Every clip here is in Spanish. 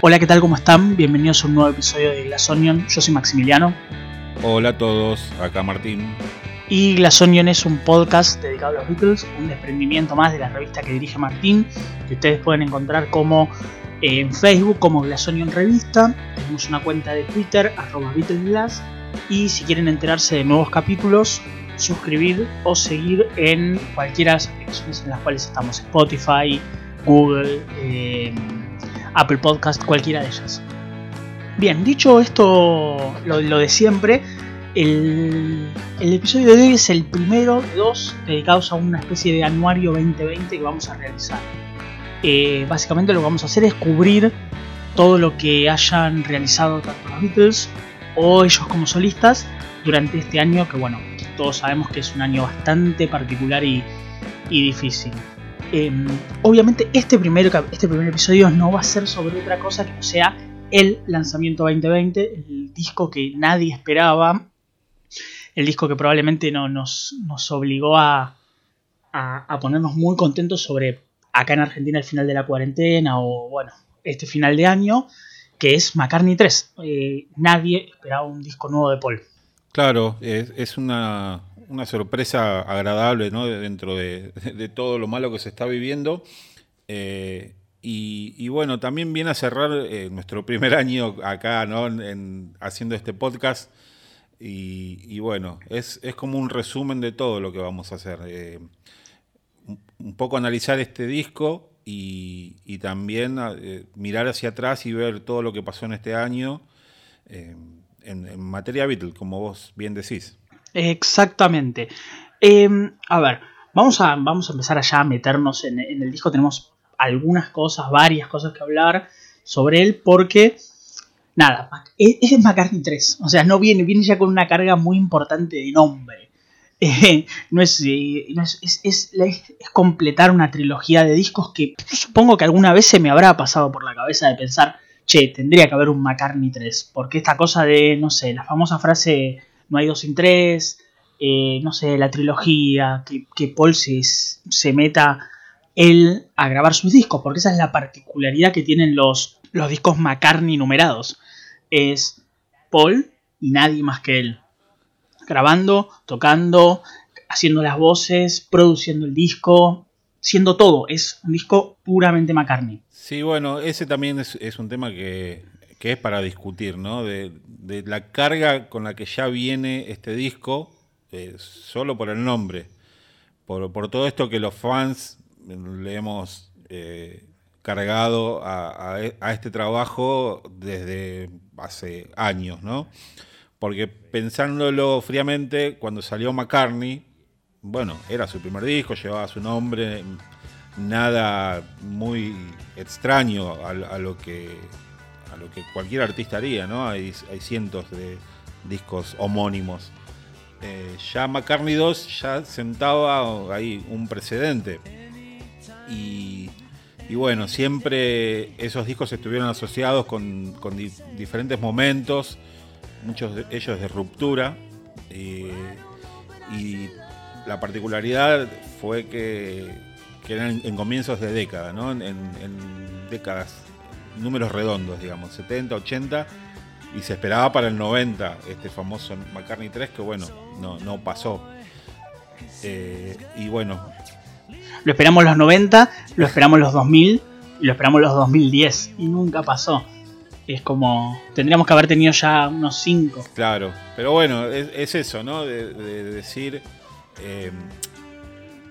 Hola, ¿qué tal? ¿Cómo están? Bienvenidos a un nuevo episodio de Glass Onion. Yo soy Maximiliano. Hola a todos, acá Martín. Y Glass Onion es un podcast dedicado a los Beatles, un desprendimiento más de la revista que dirige Martín, que ustedes pueden encontrar como eh, en Facebook como Glass Onion Revista. Tenemos una cuenta de Twitter, arroba BeatlesGlass. Y si quieren enterarse de nuevos capítulos, suscribir o seguir en cualquiera de las aplicaciones en las cuales estamos, Spotify, Google, eh, Apple Podcast, cualquiera de ellas. Bien, dicho esto, lo, de siempre, el, episodio de hoy es el primero de dos dedicados a una especie de anuario 2020 que vamos a realizar. Eh, básicamente lo que vamos a hacer es cubrir todo lo que hayan realizado tanto los Beatles o ellos como solistas durante este año que bueno, todos sabemos que es un año bastante particular y difícil. Eh, obviamente este primer, este primer episodio no va a ser sobre otra cosa que no sea el lanzamiento 2020, el disco que nadie esperaba, el disco que probablemente no, nos, nos obligó a, a, ponernos muy contentos sobre acá en Argentina el final de la cuarentena o bueno, este final de año, que es McCartney 3. Eh, nadie esperaba un disco nuevo de Paul. Claro, es una, una, sorpresa agradable ¿no? dentro de, todo lo malo que se está viviendo. Eh, y, bueno, también viene a cerrar eh, nuestro primer año acá ¿no? en, en, haciendo este podcast. Y, bueno, es, es, como un resumen de todo lo que vamos a hacer. Eh, un poco analizar este disco y, también mirar hacia atrás y ver todo lo que pasó en este año en, en, materia Beatles, como vos bien decís. Exactamente. Eh, a ver, vamos a, vamos a empezar allá a meternos en, en, el disco. Tenemos algunas cosas, varias cosas que hablar sobre él porque... Nada, es, es McCartney 3. O sea, no viene, viene ya con una carga muy importante de nombre. Eh, no, es, eh, no es, es, es, es, completar una trilogía de discos que supongo que alguna vez se me habrá pasado por la cabeza de pensar, che, tendría que haber un McCartney 3, porque esta cosa de, no sé, la famosa frase, no hay dos sin tres, eh, no sé, la trilogía, que, que Paul se, se, meta él a grabar sus discos, porque esa es la particularidad que tienen los, los discos McCartney numerados, es Paul y nadie más que él grabando, tocando, haciendo las voces, produciendo el disco, siendo todo. Es un disco puramente McCartney. Sí, bueno, ese también es, es un tema que, que, es para discutir, ¿no? De, la carga con la que ya viene este disco, eh, solo por el nombre, por, todo esto que los fans le hemos eh, cargado a, a, este trabajo desde hace años, ¿no? Porque pensándolo fríamente, cuando salió McCartney, bueno, era su primer disco, llevaba su nombre, nada muy extraño a, lo que lo que cualquier artista haría, ¿no? Hay, cientos de discos homónimos. Eh, ya McCartney 2 ya sentaba ahí un precedente. Y, y, bueno, siempre esos discos estuvieron asociados con, con di diferentes momentos muchos de ellos de ruptura. Eh, y la particularidad fue que, eran en comienzos de década, ¿no? en, décadas, números redondos, digamos, 70, 80, y se esperaba para el 90 este famoso McCartney 3, que bueno, no, no pasó. Eh, y bueno. Lo esperamos los 90, lo esperamos los 2000 y lo esperamos los 2010, y nunca pasó. Es como. Tendríamos que haber tenido ya unos 5. Claro, pero bueno, es, es eso, ¿no? De, de decir. Eh,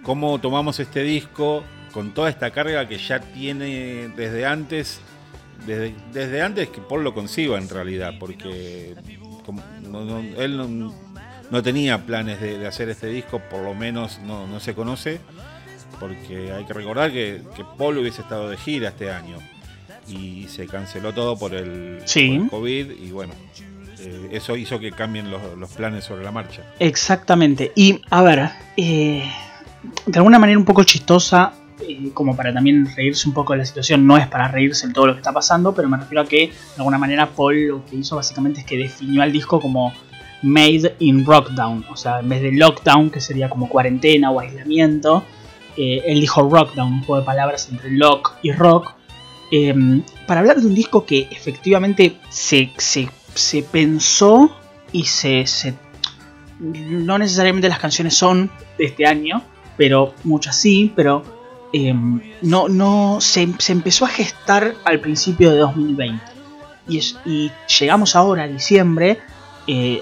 cómo tomamos este disco con toda esta carga que ya tiene desde antes. Desde, desde antes que Paul lo conciba en realidad, porque como, no, no, él no, no, tenía planes de, de, hacer este disco, por lo menos no, se conoce, porque hay que recordar que, que Paul hubiese estado de gira este año y se canceló todo por el, sí. por el COVID y bueno, eh, eso hizo que cambien los, los, planes sobre la marcha. Exactamente. Y a ver, eh, de alguna manera un poco chistosa, como para también reírse un poco de la situación, no es para reírse en todo lo que está pasando, pero me refiero a que de alguna manera Paul lo que hizo básicamente es que definió al disco como Made in Rockdown, o sea, en vez de lockdown, que sería como cuarentena o aislamiento, eh, él dijo rockdown, un juego de palabras entre lock y rock, Em, para hablar de un disco que efectivamente se, se, pensó y se, No necesariamente las canciones son de este año, pero muchas sí, pero em, no, no se, empezó a gestar al principio de 2020. Y, y llegamos ahora a diciembre, eh,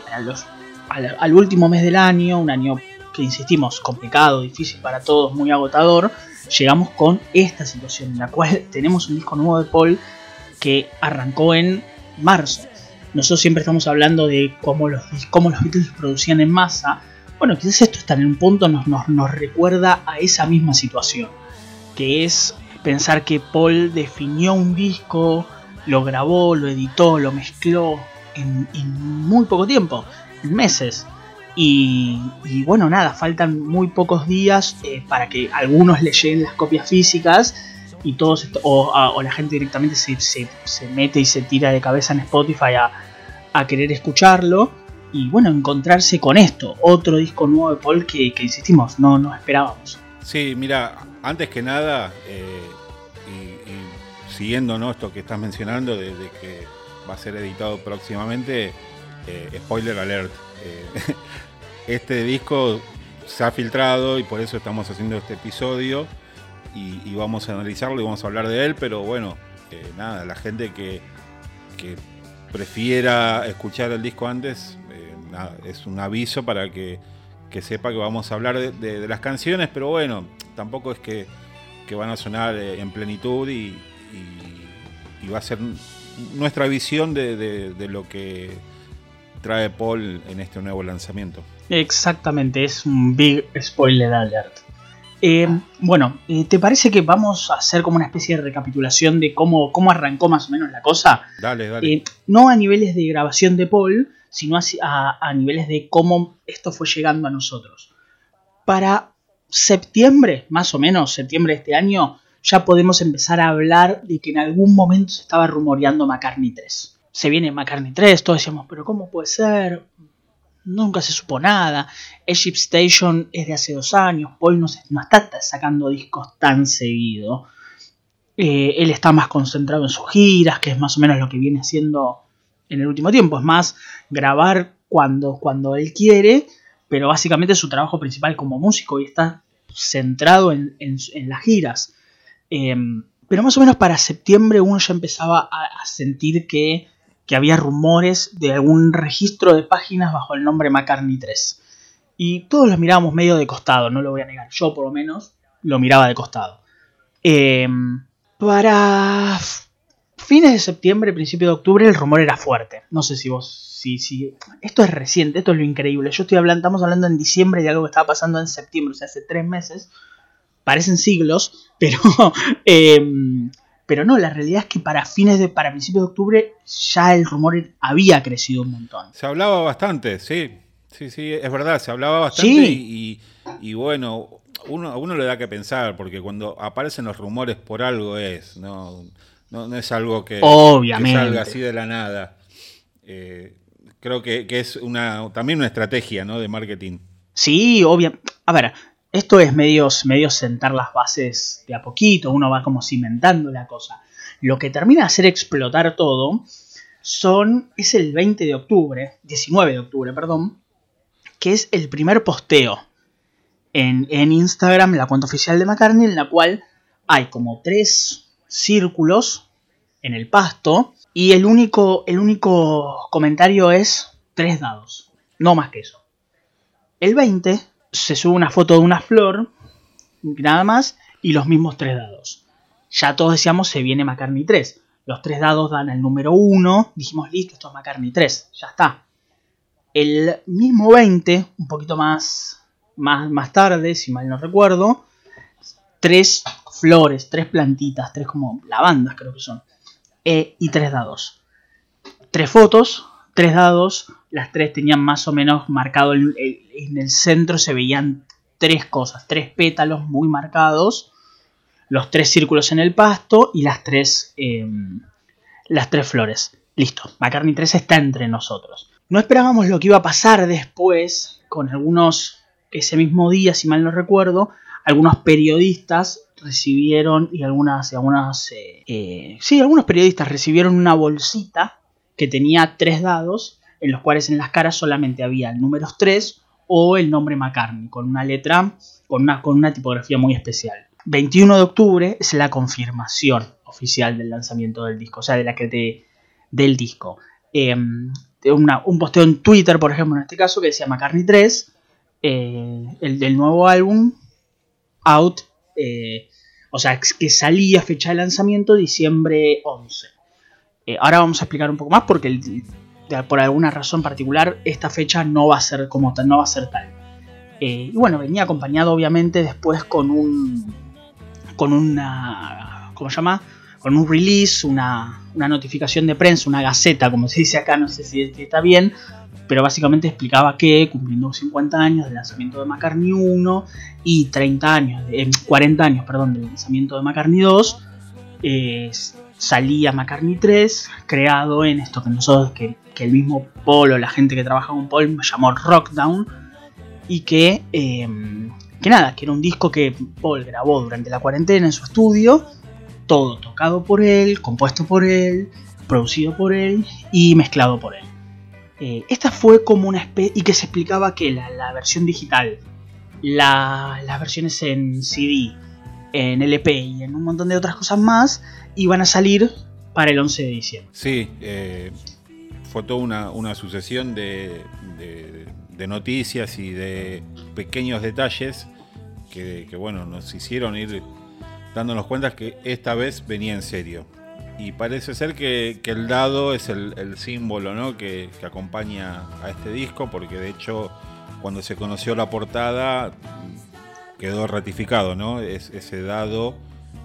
al último mes del año, un año que insistimos, complicado, difícil para todos, muy agotador, llegamos con esta situación en la cual tenemos un disco nuevo de Paul que arrancó en marzo. Nosotros siempre estamos hablando de cómo los, cómo los Beatles producían en masa. Bueno, quizás esto está en un punto nos, nos, recuerda a esa misma situación, que es pensar que Paul definió un disco, lo grabó, lo editó, lo mezcló en, muy poco tiempo, en meses. Y, bueno, nada, faltan muy pocos días eh, para que algunos le lleguen las copias físicas y todos o, la gente directamente se, se, mete y se tira de cabeza en Spotify a, a, querer escucharlo. Y bueno, encontrarse con esto, otro disco nuevo de Paul que, insistimos, no, no esperábamos. Sí, mira, antes que nada, eh, y, siguiendo esto que estás mencionando, de, que va a ser editado próximamente, eh, spoiler alert. este disco se ha filtrado y por eso estamos haciendo este episodio y, vamos a analizarlo y vamos a hablar de él, pero bueno, eh, nada, la gente que, prefiera escuchar el disco antes, eh, es un aviso para que, sepa que vamos a hablar de, las canciones, pero bueno, tampoco es que, van a sonar eh, en plenitud y, va a ser nuestra visión de lo que trae Paul en este nuevo lanzamiento. Exactamente, es un big spoiler alert. Eh, bueno, eh, ¿te parece que vamos a hacer como una especie de recapitulación de cómo, cómo arrancó más o menos la cosa? Dale, dale. Eh, no a niveles de grabación de Paul, sino a, a, niveles de cómo esto fue llegando a nosotros. Para septiembre, más o menos, septiembre de este año, ya podemos empezar a hablar de que en algún momento se estaba rumoreando McCartney 3. Se viene McCartney 3, todos decíamos, pero ¿cómo puede ser? nunca se supo nada. Egypt Station es de hace dos años, Paul no, está sacando discos tan seguido. Eh, él está más concentrado en sus giras, que es más o menos lo que viene haciendo en el último tiempo. Es más, grabar cuando, cuando él quiere, pero básicamente su trabajo principal como músico y está centrado en, las giras. Em, pero más o menos para septiembre uno ya empezaba a sentir que que había rumores de algún registro de páginas bajo el nombre McCartney 3. Y todos los mirábamos medio de costado, no lo voy a negar. Yo por lo menos lo miraba de costado. Em, para fines de septiembre, principio de octubre, el rumor era fuerte. No sé si vos... Si, si, esto es reciente, esto es lo increíble. Yo estoy hablando, estamos hablando en diciembre de algo que estaba pasando en septiembre, o sea, hace tres meses. Parecen siglos, pero em, pero no, la realidad es que para fines de, para principios de octubre ya el rumor había crecido un montón. Se hablaba bastante, sí. Sí, sí, es verdad, se hablaba bastante y, bueno, uno, a uno le da que pensar, porque cuando aparecen los rumores por algo es, no, no, es algo que, salga así de la nada. Eh, creo que, es una también una estrategia ¿no? de marketing. Sí, obvio. A ver, esto es medio, medio sentar las bases de a poquito, uno va como cimentando la cosa. Lo que termina de hacer explotar todo son, es el 20 de octubre, 19 de octubre, perdón, que es el primer posteo en, en Instagram, la cuenta oficial de McCartney, en la cual hay como tres círculos en el pasto y el único, el único comentario es tres dados, no más que eso. El 20 se sube una foto de una flor, nada más, y los mismos tres dados. Ya todos decíamos, se viene McCartney 3. Los tres dados dan el número 1, dijimos, listo, esto es McCartney 3, ya está. El mismo 20, un poquito más, más, más tarde, si mal no recuerdo, tres flores, tres plantitas, tres como lavandas creo que son, e, y tres dados. Tres fotos, tres dados, las tres tenían más o menos marcado en el centro, se veían tres cosas, tres pétalos muy marcados, los tres círculos en el pasto y las tres, em, las tres flores. Listo, McCartney 3 está entre nosotros. No esperábamos lo que iba a pasar después con algunos, ese mismo día, si mal no recuerdo, algunos periodistas recibieron y algunas, algunas eh, sí, algunos periodistas recibieron una bolsita que tenía tres dados en los cuales en las caras solamente había el número 3 o el nombre McCartney con una letra, con una, con una tipografía muy especial. 21 de octubre es la confirmación oficial del lanzamiento del disco, o sea, de la que del disco. Em, un posteo en Twitter, por ejemplo, en este caso, que decía McCartney 3, eh, el del nuevo álbum, Out, eh, o sea, que salía fecha de lanzamiento diciembre 11. Eh, ahora vamos a explicar un poco más porque por alguna razón particular esta fecha no va a ser como tal, no va a ser tal. y bueno, venía acompañado obviamente después con un con una ¿cómo se llama? con un release, una, notificación de prensa, una gaceta, como se dice acá, no sé si está bien, pero básicamente explicaba que cumpliendo 50 años del lanzamiento de McCartney 1 y 30 años, 40 eh, años, perdón, del lanzamiento de McCartney 2, eh, salía McCartney 3, creado en esto que nosotros, que, el mismo Paul o la gente que trabaja con Paul llamó Rockdown, y que, eh, que nada, que era un disco que Paul grabó durante la cuarentena en su estudio, todo tocado por él, compuesto por él, producido por él y mezclado por él. Eh, esta fue como una especie... y que se explicaba que la, versión digital, las versiones en CD, en LP y en un montón de otras cosas más iban a salir para el 11 de diciembre. Sí, eh, fue toda una, sucesión de, de, noticias y de pequeños detalles que, que, bueno, nos hicieron ir dándonos cuenta que esta vez venía en serio. Y parece ser que, el dado es el, símbolo ¿no? que, acompaña a este disco, porque de hecho cuando se conoció la portada quedó ratificado, ¿no? Es, ese dado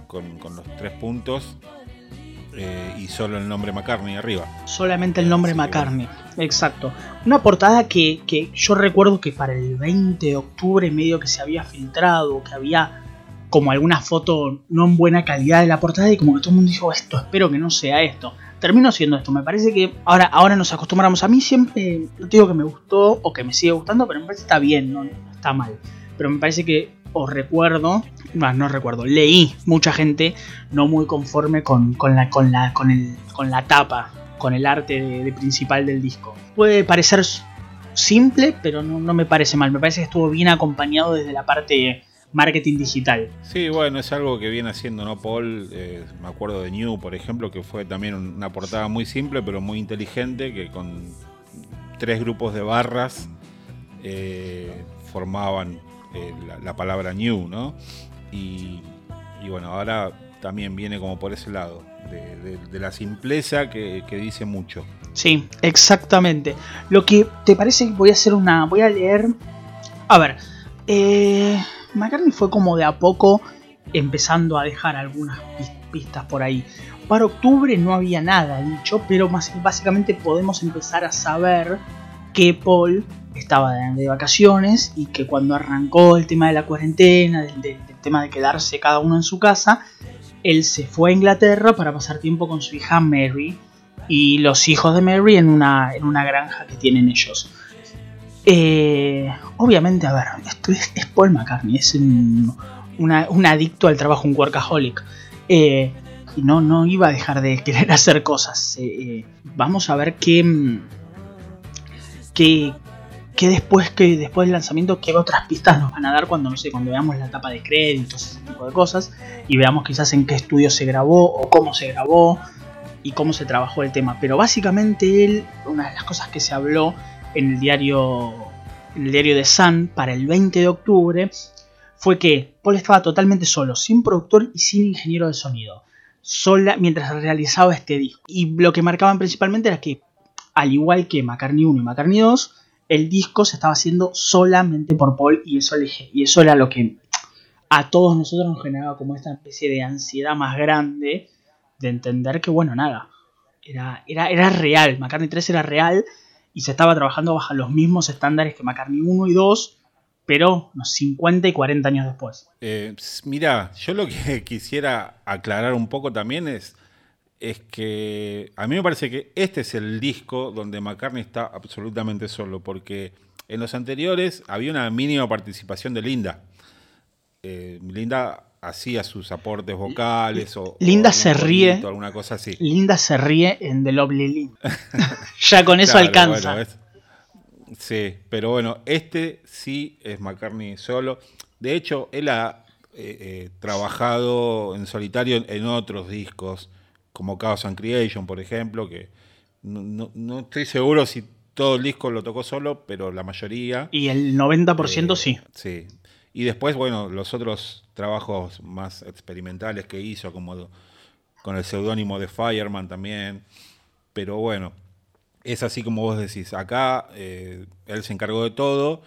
con, los tres puntos eh, y solo el nombre McCartney arriba. Solamente el nombre McCartney, exacto. Una portada que, que, yo recuerdo que para el 20 de octubre medio que se había filtrado, que había como alguna foto no en buena calidad de la portada y como que todo el mundo dijo esto, espero que no sea esto. Termino siendo esto, me parece que ahora, ahora nos acostumbramos. A mí siempre, no digo que me gustó o que me sigue gustando, pero me parece que está bien, no, está mal. Pero me parece que os recuerdo, no, no recuerdo, leí mucha gente no muy conforme con, la, con, la, con, el, con la tapa, con el arte de, principal del disco. Puede parecer simple, pero no, no me parece mal. Me parece que estuvo bien acompañado desde la parte marketing digital. Sí, bueno, es algo que viene haciendo, ¿no? Paul, eh, me acuerdo de New, por ejemplo, que fue también una portada muy simple, pero muy inteligente, que con tres grupos de barras eh, formaban eh, la, palabra New, ¿no? Y, bueno, ahora también viene como por ese lado, de, la simpleza que, que, dice mucho. Sí, exactamente. Lo que te parece que voy a hacer una. Voy a leer. A ver. Eh McCartney fue como de a poco empezando a dejar algunas pistas por ahí. Para octubre no había nada dicho, pero básicamente podemos empezar a saber que Paul estaba de, vacaciones y que cuando arrancó el tema de la cuarentena, del, tema de quedarse cada uno en su casa, él se fue a Inglaterra para pasar tiempo con su hija Mary y los hijos de Mary en una, en una granja que tienen ellos. Eh, obviamente, a ver, esto es, Paul McCartney, es un, adicto al trabajo, un workaholic. Eh, y no, no iba a dejar de querer hacer cosas. Eh, vamos a ver qué, qué, qué, después, que después del lanzamiento, qué otras pistas nos van a dar cuando, no sé, cuando veamos la etapa de créditos, ese tipo de cosas. Y veamos quizás en qué estudio se grabó o cómo se grabó y cómo se trabajó el tema. Pero básicamente él, una de las cosas que se habló en el diario, en el diario de Sun para el 20 de octubre fue que Paul estaba totalmente solo, sin productor y sin ingeniero de sonido, sola mientras realizaba este disco. Y lo que marcaban principalmente era que, al igual que McCartney 1 y McCartney 2, el disco se estaba haciendo solamente por Paul y eso, y eso era lo que a todos nosotros nos generaba como esta especie de ansiedad más grande de entender que, bueno, nada, era, era, era real, McCartney 3 era real y se estaba trabajando bajo los mismos estándares que McCartney 1 y 2, pero unos 50 y 40 años después. Eh, mira, yo lo que quisiera aclarar un poco también es, es que a mí me parece que este es el disco donde McCartney está absolutamente solo, porque en los anteriores había una mínima participación de Linda. Eh, Linda hacía sus aportes vocales o Linda se ríe alguna cosa así. Linda se ríe en The Lovely Lynn. ya con eso alcanza. sí, pero bueno, este sí es McCartney solo. De hecho, él ha eh, eh, trabajado en solitario en otros discos, como Chaos and Creation, por ejemplo, que no, estoy seguro si todo el disco lo tocó solo, pero la mayoría. Y el 90% eh, sí. Sí. Y después, bueno, los otros trabajos más experimentales que hizo, como con el seudónimo de Fireman también. Pero bueno, es así como vos decís. Acá él se encargó de todo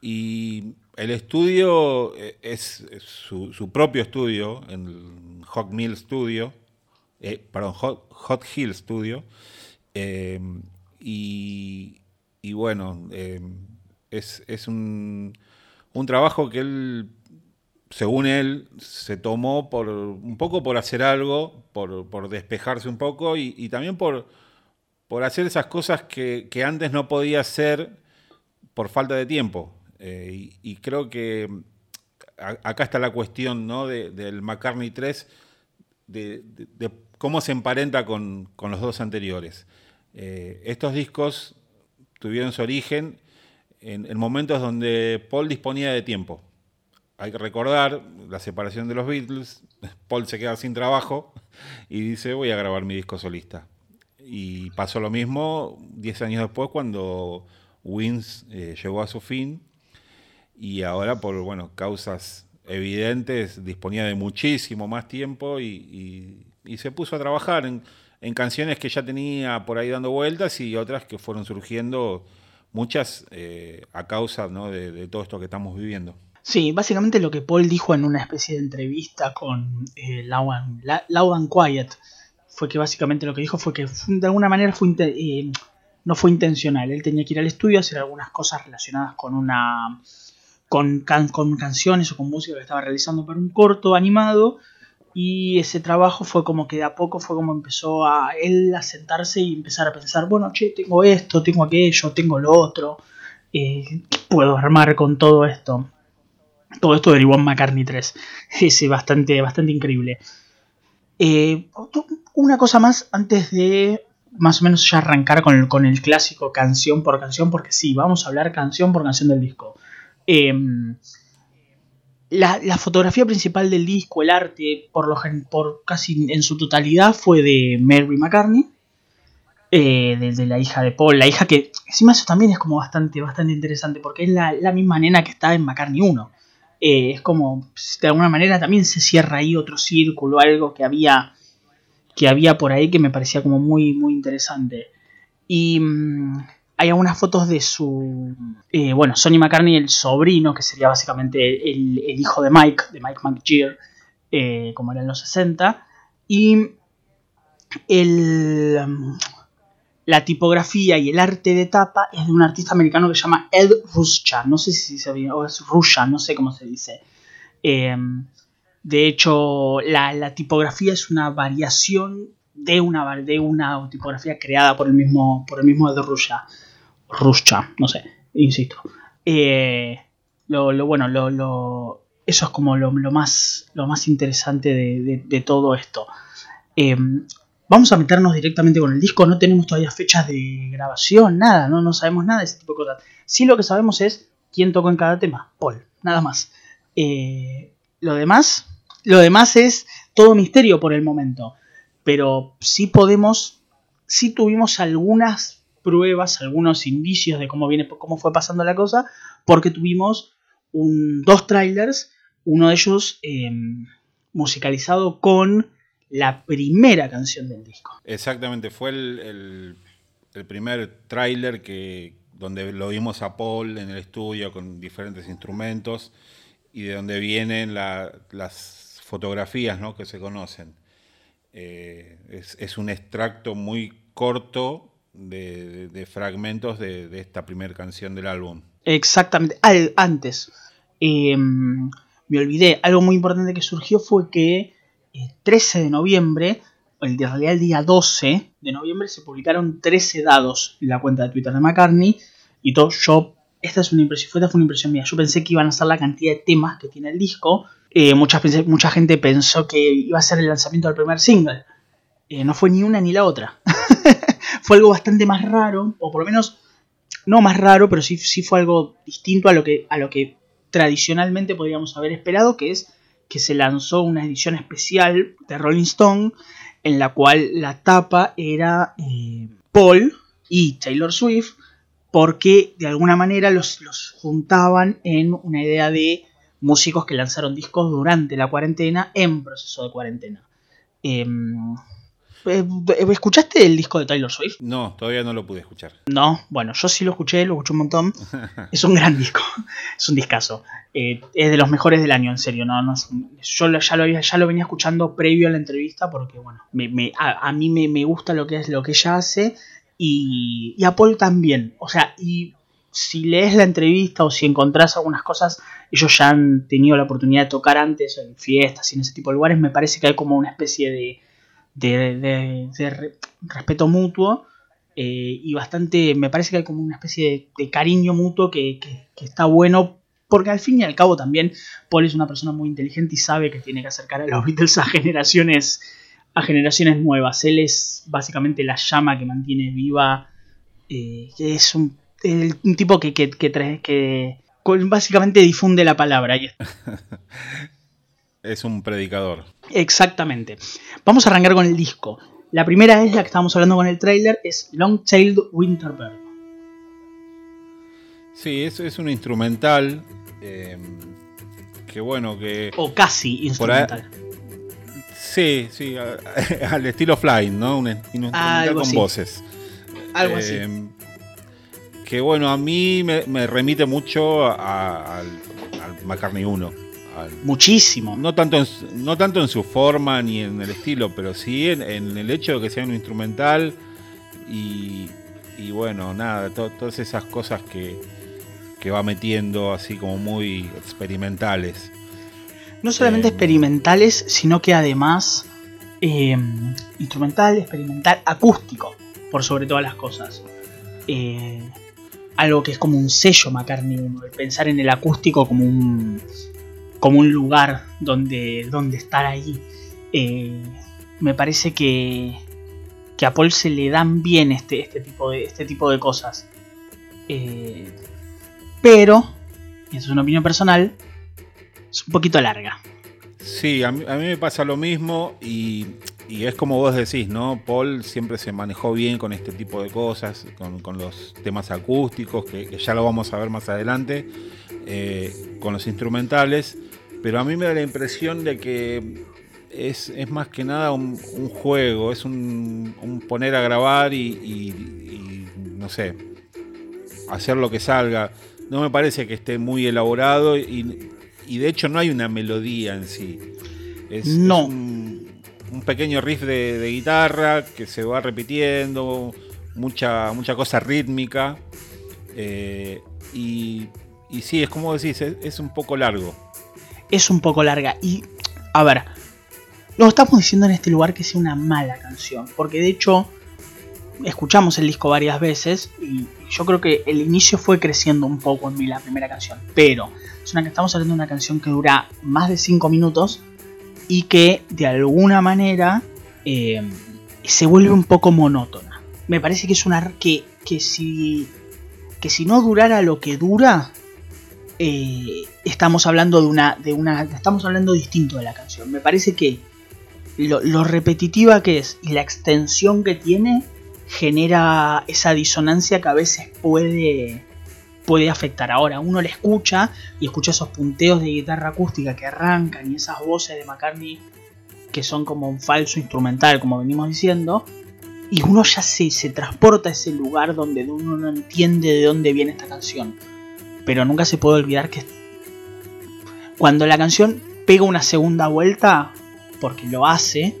y el estudio eh, es, su, propio estudio, en Hot Mill Studio, eh, perdón, Hot, Hill Studio, eh, y, bueno, es, un, trabajo que él, según él, se tomó por un poco por hacer algo, por, despejarse un poco y, también por, por hacer esas cosas que, antes no podía hacer por falta de tiempo. Eh, y, creo que acá está la cuestión ¿no? del McCartney 3, de, cómo se emparenta con, los dos anteriores. Eh, estos discos tuvieron su origen en, momentos donde Paul disponía de tiempo. Hay que recordar la separación de los Beatles, Paul se queda sin trabajo y dice voy a grabar mi disco solista. Y pasó lo mismo 10 años después cuando Wins eh, llegó a su fin y ahora por bueno, causas evidentes disponía de muchísimo más tiempo y, se puso a trabajar en, canciones que ya tenía por ahí dando vueltas y otras que fueron surgiendo, muchas eh, a causa de, todo esto que estamos viviendo. Sí, básicamente lo que Paul dijo en una especie de entrevista con eh, Loud, and, Quiet fue que básicamente lo que dijo fue que de alguna manera fue eh, no fue intencional. Él tenía que ir al estudio a hacer algunas cosas relacionadas con una con, canciones o con música que estaba realizando para un corto animado y ese trabajo fue como que de a poco fue como empezó a él a sentarse y empezar a pensar, bueno, che, tengo esto, tengo aquello, tengo lo otro, eh, puedo armar con todo esto? Todo esto derivó en McCartney 3. Es bastante, bastante increíble. Eh, una cosa más antes de más o menos ya arrancar con el, con el clásico canción por canción, porque sí, vamos a hablar canción por canción del disco. Em, la, fotografía principal del disco, el arte, por, lo, por casi en su totalidad, fue de Mary McCartney, eh, de, la hija de Paul, la hija que encima eso también es como bastante, bastante interesante, porque es la, misma nena que está en McCartney 1. Eh, es como, de alguna manera también se cierra ahí otro círculo, algo que había, que había por ahí que me parecía como muy, muy interesante. Y... Mm, hay algunas fotos de su. Eh, bueno, Sonny McCartney, el sobrino, que sería básicamente el, hijo de Mike, de Mike McGear, eh, como era en los 60. Y el, la tipografía y el arte de tapa es de un artista americano que se llama Ed Ruscha. No sé si se dice, o es Ruscha, no sé cómo se dice. Em, de hecho, la, tipografía es una variación de una, de una tipografía creada por el mismo, por el mismo Ed Ruscha. Ruscha, no sé, insisto. Eh, lo, bueno, lo, eso es como lo, más, lo más interesante de, todo esto. Eh, vamos a meternos directamente con el disco, no tenemos todavía fechas de grabación, nada, no, sabemos nada de ese tipo de cosas. Sí lo que sabemos es quién tocó en cada tema, Paul, nada más. Eh, lo demás, lo demás es todo misterio por el momento, pero sí podemos, sí tuvimos algunas pruebas, algunos indicios de cómo, viene, cómo fue pasando la cosa, porque tuvimos dos trailers, uno de ellos em, musicalizado con la primera canción del disco. Exactamente, fue el, primer tráiler que donde lo vimos a Paul en el estudio con diferentes instrumentos y de donde vienen las fotografías ¿no? que se conocen. Eh, es, es, un extracto muy corto de, fragmentos de, esta primera canción del álbum. Exactamente. antes, em, me olvidé, algo muy importante que surgió fue que el 13 de noviembre, el realidad el día 12 de noviembre, se publicaron 13 dados en la cuenta de Twitter de McCartney. Y todo, yo, esta es una impresión, fue una impresión mía. Yo pensé que iban a ser la cantidad de temas que tiene el disco. eh, mucha, mucha gente pensó que iba a ser el lanzamiento del primer single. Eh, no fue ni una ni la otra. fue algo bastante más raro, o por lo menos, no más raro, pero sí, sí fue algo distinto a lo, que, a lo que tradicionalmente podríamos haber esperado, que es que se lanzó una edición especial de Rolling Stone, en la cual la tapa era eh, Paul y Taylor Swift, porque de alguna manera los, los juntaban en una idea de músicos que lanzaron discos durante la cuarentena en proceso de cuarentena. Em, ¿Escuchaste el disco de Taylor Swift? No, todavía no lo pude escuchar. No, bueno, yo sí lo escuché, lo escuché un montón. es un gran disco, es un discazo. Eh, es de los mejores del año, en serio. No, no yo ya lo, ya lo venía escuchando previo a la entrevista porque, bueno, a, mí me, gusta lo que es lo que ella hace y, y a Paul también. O sea, y si lees la entrevista o si encontrás algunas cosas, ellos ya han tenido la oportunidad de tocar antes en fiestas y en ese tipo de lugares, me parece que hay como una especie de, de, respeto mutuo eh, y bastante, me parece que hay como una especie de, cariño mutuo que, está bueno. Porque al fin y al cabo también Paul es una persona muy inteligente y sabe que tiene que acercar a los Beatles a generaciones, a generaciones nuevas. Él es básicamente la llama que mantiene viva. Eh, es un un tipo que, que, que, básicamente difunde la palabra. es un predicador. Exactamente. Vamos a arrancar con el disco. La primera es la que estábamos hablando con el trailer, es Long Tailed Winterbird. Sí, es, es un instrumental. Eh, que bueno, que. O casi instrumental. Sí, sí, al estilo Flying, ¿no? Un, instrumental con voces. Algo así. Eh, que bueno, a mí me, remite mucho al, McCartney 1. Muchísimo. No tanto, en, no tanto en su forma ni en el estilo, pero sí en, el hecho de que sea un instrumental y, bueno, nada, todas esas cosas que, va metiendo así como muy experimentales. No solamente eh, experimentales, sino que además eh, instrumental, experimental, acústico, por sobre todas las cosas. Eh, algo que es como un sello McCartney 1, el pensar en el acústico como un, como un lugar donde, donde estar ahí. Eh, me parece que, que a Paul se le dan bien este, este, tipo, de, este tipo de cosas. Eh, pero, y eso es una opinión personal, es un poquito larga. Sí, a mí, a mí me pasa lo mismo y y es como vos decís, ¿no? Paul siempre se manejó bien con este tipo de cosas, con, los temas acústicos, que, ya lo vamos a ver más adelante, eh, con los instrumentales, pero a mí me da la impresión de que es, más que nada un, juego, es un, poner a grabar y, no sé, hacer lo que salga. No me parece que esté muy elaborado y, de hecho no hay una melodía en sí. no un pequeño riff de, guitarra que se va repitiendo, mucha, mucha cosa rítmica. Eh, y, y, sí, es como decís, es, un poco largo. Es un poco larga. Y, a ver, no estamos diciendo en este lugar que sea una mala canción, porque de hecho escuchamos el disco varias veces y yo creo que el inicio fue creciendo un poco en mí la primera canción, pero es una estamos hablando de una canción que dura más de 5 minutos y que de alguna manera eh, se vuelve un poco monótona. Me parece que es una que, que si que si no durara lo que dura eh, estamos hablando de una de una estamos hablando distinto de la canción. Me parece que lo, repetitiva que es y la extensión que tiene genera esa disonancia que a veces puede puede afectar. Ahora uno le escucha y escucha esos punteos de guitarra acústica que arrancan y esas voces de McCartney que son como un falso instrumental, como venimos diciendo, y uno ya se, se transporta a ese lugar donde uno no entiende de dónde viene esta canción. Pero nunca se puede olvidar que cuando la canción pega una segunda vuelta, porque lo hace,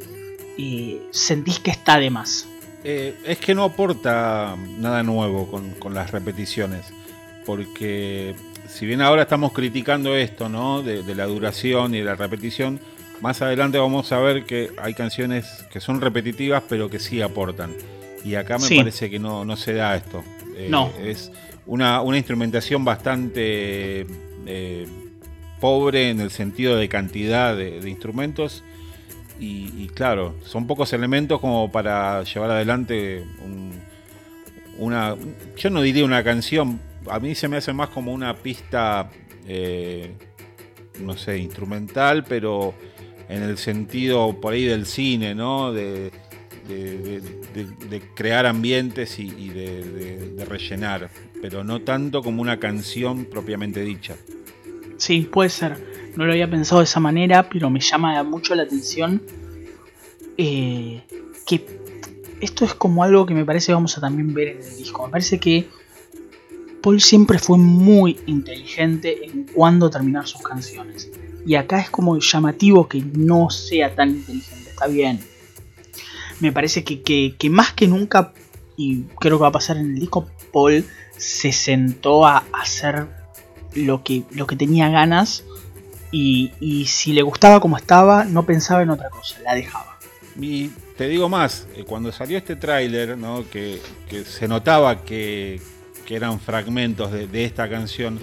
y sentís que está de más. Eh, es que no aporta nada nuevo con, con las repeticiones porque si bien ahora estamos criticando esto, ¿no? De, la duración y de la repetición, más adelante vamos a ver que hay canciones que son repetitivas pero que sí aportan. Y acá me parece que no, se da esto. Eh, no. Es una, instrumentación bastante eh, pobre en el sentido de cantidad de, instrumentos. Y, claro, son pocos elementos como para llevar adelante una, yo no diría una canción, a mí se me hace más como una pista, eh, no sé, instrumental, pero en el sentido por ahí del cine, ¿no? De, crear ambientes y, de, rellenar, pero no tanto como una canción propiamente dicha. Sí, puede ser. No lo había pensado de esa manera, pero me llama mucho la atención eh, que esto es como algo que me parece que vamos a también ver en el disco. Me parece que Paul siempre fue muy inteligente en cuándo terminar sus canciones. Y acá es como llamativo que no sea tan inteligente. Está bien. Me parece que, más que nunca, y creo que va a pasar en el disco, Paul se sentó a hacer lo que, lo que tenía ganas. Y, y si le gustaba como estaba, no pensaba en otra cosa, la dejaba. Y te digo más, eh, cuando salió este tráiler, ¿no? que, que se notaba que, que eran fragmentos de, esta canción,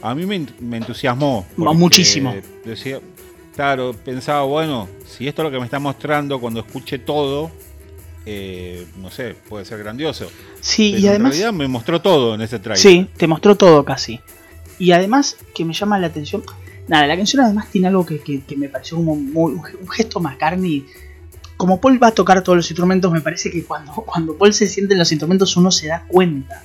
a mí me, entusiasmó. Muchísimo. Decía, claro, pensaba, bueno, si esto es lo que me está mostrando, cuando escuche todo, eh, no sé, puede ser grandioso. Sí, y además. En realidad me mostró todo en ese trailer. Sí, te mostró todo casi. Y además, que me llama la atención. Nada, la canción además tiene algo que, me pareció como un gesto McCartney como Paul va a tocar todos los instrumentos, me parece que cuando, cuando Paul se siente en los instrumentos uno se da cuenta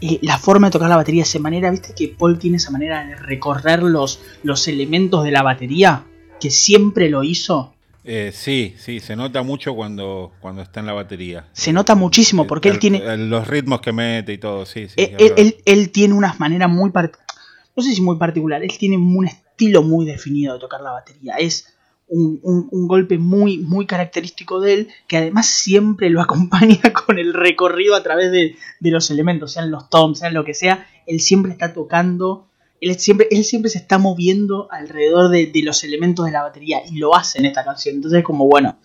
eh, la forma de tocar la batería de esa manera, viste que Paul tiene esa manera de recorrer los, los elementos de la batería, que siempre lo hizo. Eh, sí, sí, se nota mucho cuando, cuando está en la batería. Se nota muchísimo porque él tiene... los ritmos que mete y todo, sí. sí él, él, tiene unas maneras muy... No sé si muy particular, él tiene un estilo muy definido de tocar la batería. Es un, golpe muy, muy característico de él, que además siempre lo acompaña con el recorrido a través de, los elementos, sean los toms, sean lo que sea, él siempre está tocando, él siempre, él siempre se está moviendo alrededor de, los elementos de la batería y lo hace en esta canción. Entonces, como bueno,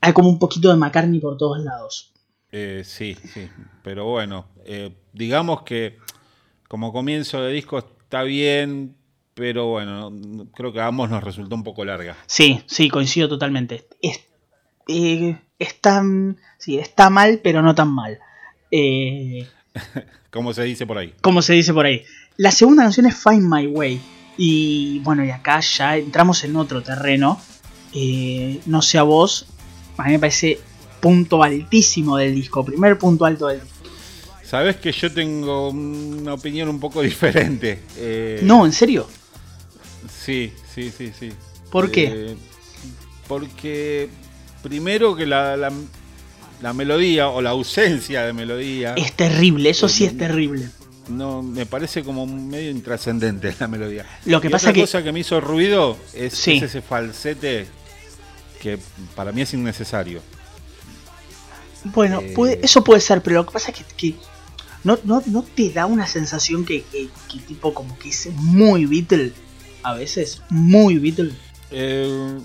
hay como un poquito de McCartney por todos lados. Eh, sí, sí, pero bueno, eh, digamos que como comienzo de disco está bien, pero bueno, creo que a ambos nos resultó un poco larga. Sí, sí, coincido totalmente. Es, eh, está, sí, está mal, pero no tan mal. Como se dice por ahí. Como se dice por ahí. La segunda canción es Find My Way. Y bueno, y acá ya entramos en otro terreno. Eh, no sé a vos, a mí me parece punto altísimo del disco. Primer punto alto del disco. Sabes que yo tengo una opinión un poco diferente. no, ¿en serio? Sí, sí, sí, sí. ¿Por qué? Eh, porque primero que la, la, melodía o la ausencia de melodía... Es terrible, eso sí es terrible. No, me parece como medio intrascendente la melodía. Lo que pasa otra que... cosa que me hizo ruido es, ese falsete que para mí es innecesario. Bueno, eh, eso puede ser, pero lo que pasa es que, no, no, te da una sensación que, que, tipo como que es muy Beatle a veces muy Beatle. Eh,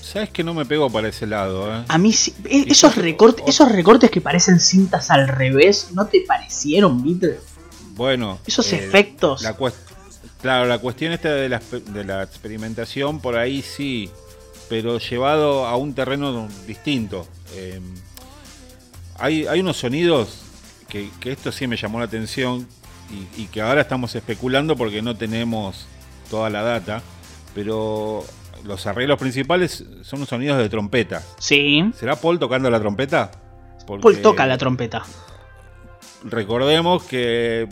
Sabes que no me pego para ese lado. Eh. A mí eh, esos recortes, esos recortes que parecen cintas al revés, ¿no te parecieron Beatle? Bueno. Esos efectos. claro, la cuestión esta de la, de la experimentación por ahí sí, pero llevado a un terreno distinto. hay, hay unos sonidos que, esto sí me llamó la atención y que ahora estamos especulando porque no tenemos toda la data, pero los arreglos principales son sonidos de trompeta. Sí. ¿Será Paul tocando la trompeta? Paul toca la trompeta. Recordemos que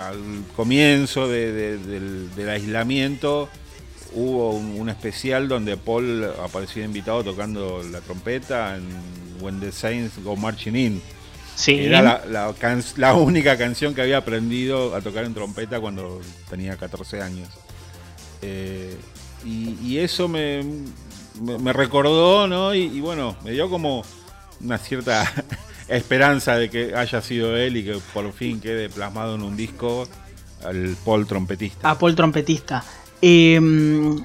al comienzo del, aislamiento hubo un, especial donde Paul apareció invitado tocando la trompeta en When the Saints Go Marching In. Sí. Era la, la, única canción que había aprendido a tocar en trompeta cuando tenía 14 años. Eh, y, eso me, me, recordó, ¿no? Y, bueno, me dio como una cierta esperanza de que haya sido él y que por fin quede plasmado en un disco al Paul trompetista. A Paul trompetista. Em,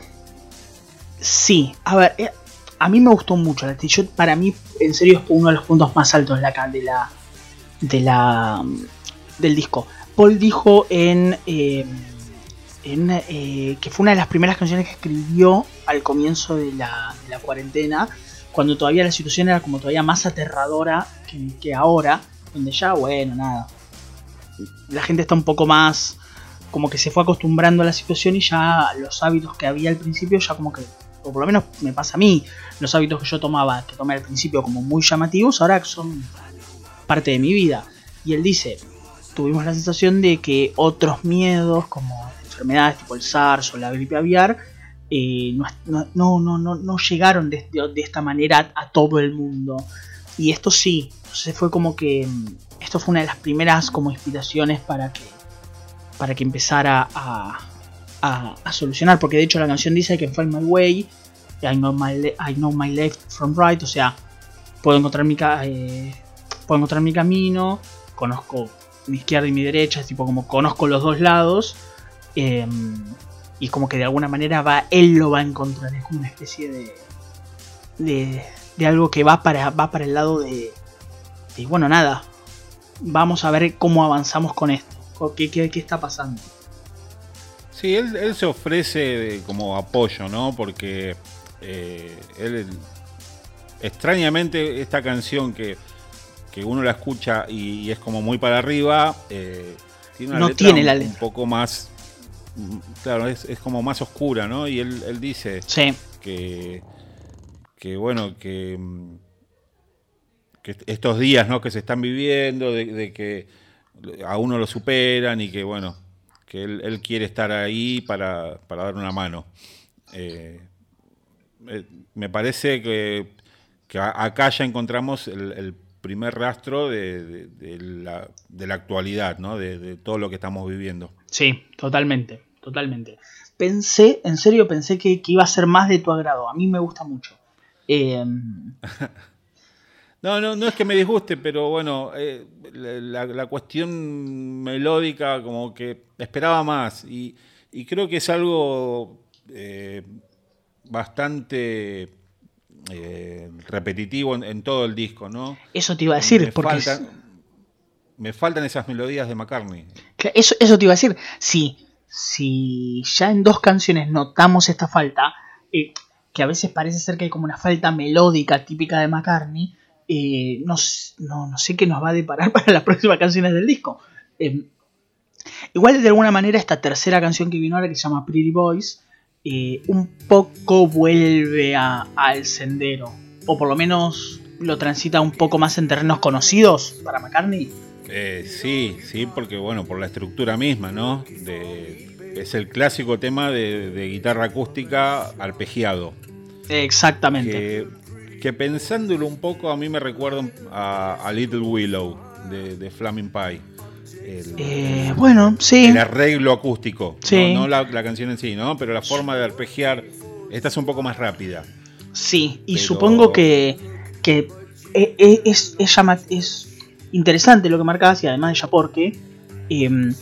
sí, a ver, eh, a mí me gustó mucho la para mí, en serio, es uno de los puntos más altos de la, de la, de la del disco. Paul dijo en... Em, eh, que fue una de las primeras canciones que escribió al comienzo de la, cuarentena, cuando todavía la situación era como todavía más aterradora que, ahora, donde ya, bueno, nada, la gente está un poco más, como que se fue acostumbrando a la situación y ya los hábitos que había al principio ya como que, o por lo menos me pasa a mí, los hábitos que yo tomaba, que tomé al principio como muy llamativos, ahora son parte de mi vida. Y él dice, tuvimos la sensación de que otros miedos como enfermedades tipo el SARS o la gripe aviar eh, no, no, no, no, llegaron de, esta manera a todo el mundo. Y esto sí, entonces fue como que mm, esto fue una de las primeras como inspiraciones para que, para que empezara a, solucionar. Porque de hecho la canción dice que Find My Way, I know my, I know my left from right, o sea, puedo encontrar mi, eh, puedo encontrar mi camino, conozco mi izquierda y mi derecha, es tipo como conozco los dos lados. Em, y como que de alguna manera va, él lo va a encontrar. Es como una especie de. de, de algo que va para, va para el lado de, de. bueno, nada. Vamos a ver cómo avanzamos con esto. ¿Qué, qué, qué está pasando? Sí, él, se ofrece como apoyo, ¿no? Porque eh, él, extrañamente esta canción que, que uno la escucha y, es como muy para arriba, eh, tiene una no letra tiene la un, poco más, claro, es, como más oscura, ¿no? Y él, él dice que, que, bueno, que, que, estos días, ¿no? Que se están viviendo, de, que a uno lo superan y que, bueno, que él, quiere estar ahí para, para dar una mano. Eh, eh, me parece que, que, acá ya encontramos el primer rastro de, la, actualidad, ¿no? De, todo lo que estamos viviendo. Sí, totalmente, totalmente. Pensé, en serio pensé que, iba a ser más de tu agrado. A mí me gusta mucho. Em, no, no, no es que me disguste, pero bueno, eh, la, cuestión melódica como que esperaba más y, creo que es algo eh, bastante eh, repetitivo en, todo el disco, ¿no? Eso te iba a decir, me porque. Faltan, Me faltan esas melodías de McCartney. Eso, eso te iba a decir. Si, si ya en dos canciones notamos esta falta, eh, que a veces parece ser que hay como una falta melódica típica de McCartney, eh, no, no, sé qué nos va a deparar para las próximas canciones del disco. igual de alguna manera esta tercera canción que vino ahora que se llama Pretty Boys un poco vuelve al sendero, o por lo menos lo transita un poco más en terrenos conocidos para McCartney. Eh, sí, sí, porque bueno, por la estructura misma, ¿no? es el clásico tema de, guitarra acústica arpegiado. Exactamente. Que, pensándolo un poco a mí me recuerda a, Little Willow de, de Flaming Pie. Eh, bueno, sí. El arreglo acústico. No, la, canción en sí, ¿no? Pero la forma de arpegiar. Esta es un poco más rápida. Sí, y supongo que, que e, e, es, es, es, interesante lo que marcabas y además ya porque em,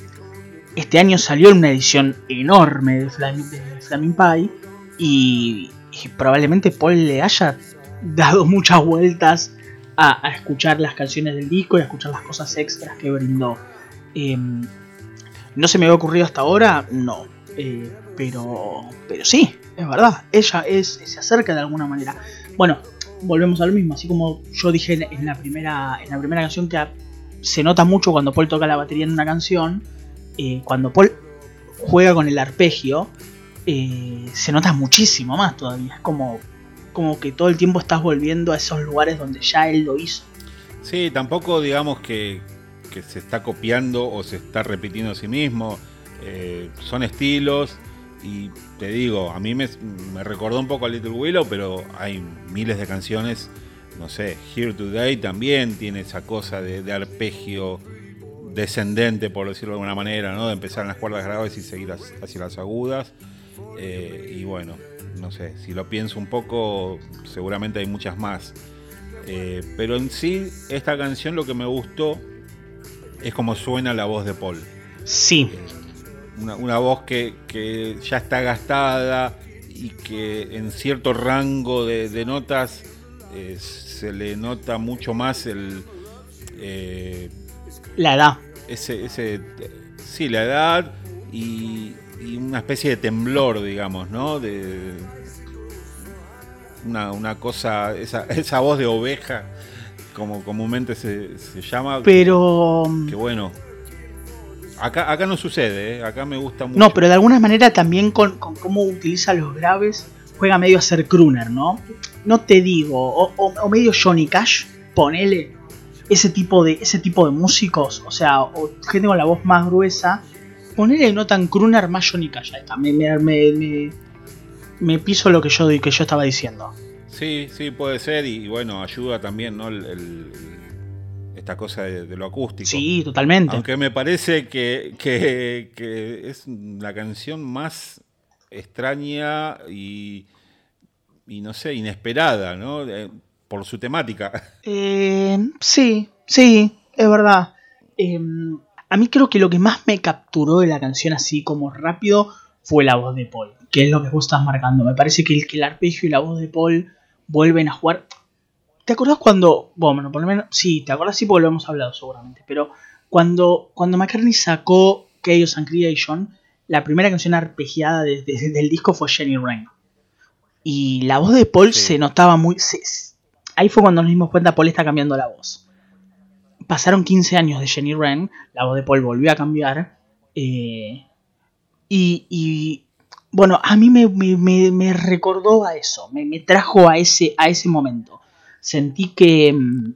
este año salió una edición enorme de Flaming, Pie y, probablemente Paul le haya dado muchas vueltas a, escuchar las canciones del disco y a escuchar las cosas extras que brindó. Em, no se me había ocurrido hasta ahora, no. Eh, pero, pero sí, es verdad. Ella es, se acerca de alguna manera. Bueno, volvemos a lo mismo. Así como yo dije en la primera, en la primera canción que se nota mucho cuando Paul toca la batería en una canción. Eh, cuando Paul juega con el arpegio, eh, se nota muchísimo más todavía. Es como, como que todo el tiempo estás volviendo a esos lugares donde ya él lo hizo. Sí, tampoco digamos que, se está copiando o se está repitiendo a sí mismo. Eh, son estilos y te digo, a mí me, recordó un poco a Little Willow, pero hay miles de canciones. No sé, Here Today también tiene esa cosa de, arpegio descendente, por decirlo de alguna manera, ¿no? De empezar en las cuerdas graves y seguir hacia las agudas. Eh, y bueno, no sé, si lo pienso un poco, seguramente hay muchas más. Eh, pero en sí, esta canción lo que me gustó es como suena la voz de Paul. Sí. Una, voz que, ya está gastada y que en cierto rango de, notas eh, se le nota mucho más el... Eh, la edad. Ese, ese, sí, la edad y, y una especie de temblor, digamos, ¿no? De una, cosa, esa, esa, voz de oveja, como comúnmente se, se llama. Pero. Que bueno. Acá, acá no sucede, ¿eh? acá me gusta mucho. No, pero de alguna manera también con, con cómo utiliza los graves, juega medio a ser crooner, ¿no? No te digo, o, o medio Johnny Cash, ponele ese tipo de, ese tipo de músicos, o sea, o gente con la voz más gruesa, ponerle no tan crooner más Johnny Cash. Me, me, me, piso lo que yo, que yo estaba diciendo. Sí, sí, puede ser, y, bueno, ayuda también, ¿no? esta cosa de, lo acústico. Sí, totalmente. Aunque me parece que, que, es la canción más extraña y, y no sé, inesperada, ¿no? por su temática. Eh, sí, sí, es verdad. Em, a mí creo que lo que más me capturó de la canción así como rápido fue la voz de Paul, que es lo que vos estás marcando. Me parece que el, que el arpegio y la voz de Paul vuelven a jugar. ¿Te acordás cuando, bueno, por lo menos, sí, te acordás sí porque lo hemos hablado seguramente, pero cuando, cuando McCartney sacó Chaos and Creation, la primera canción arpegiada del disco fue Jenny Rain. Y la voz de Paul se notaba muy ahí fue cuando nos dimos cuenta Paul está cambiando la voz. Pasaron 15 años de Jenny Wren, la voz de Paul volvió a cambiar. Eh, y, bueno, a mí me, recordó a eso, me, trajo a ese, a ese momento. Sentí que, mm,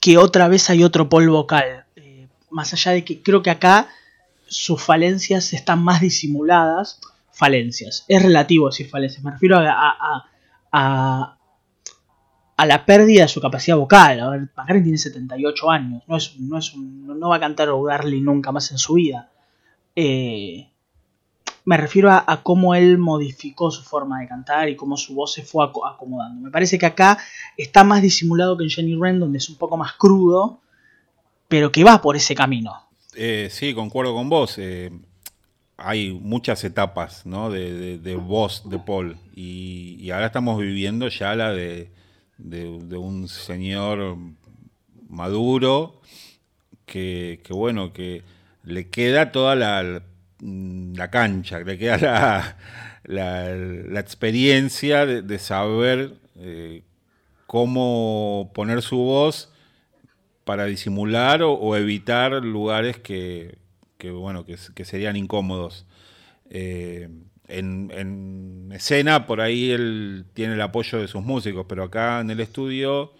que otra vez hay otro Paul vocal. Eh, más allá de que creo que acá sus falencias están más disimuladas. Falencias, es relativo decir falencias, me refiero a, a la pérdida de su capacidad vocal. A ver, McCartney tiene 78 años, no, es, no, es no va a cantar o darle nunca más en su vida. Eh, me refiero a, cómo él modificó su forma de cantar y cómo su voz se fue acomodando. Me parece que acá está más disimulado que en Jenny Wren, donde es un poco más crudo, pero que va por ese camino. Eh, sí, concuerdo con vos. Eh, hay muchas etapas de, voz de Paul y ahora estamos viviendo ya la de de, un señor maduro que, bueno, que le queda toda la, la cancha, le queda la, la, experiencia de, saber eh, cómo poner su voz para disimular o, evitar lugares que, bueno, que, serían incómodos. Eh, en, escena por ahí él tiene el apoyo de sus músicos, pero acá en el estudio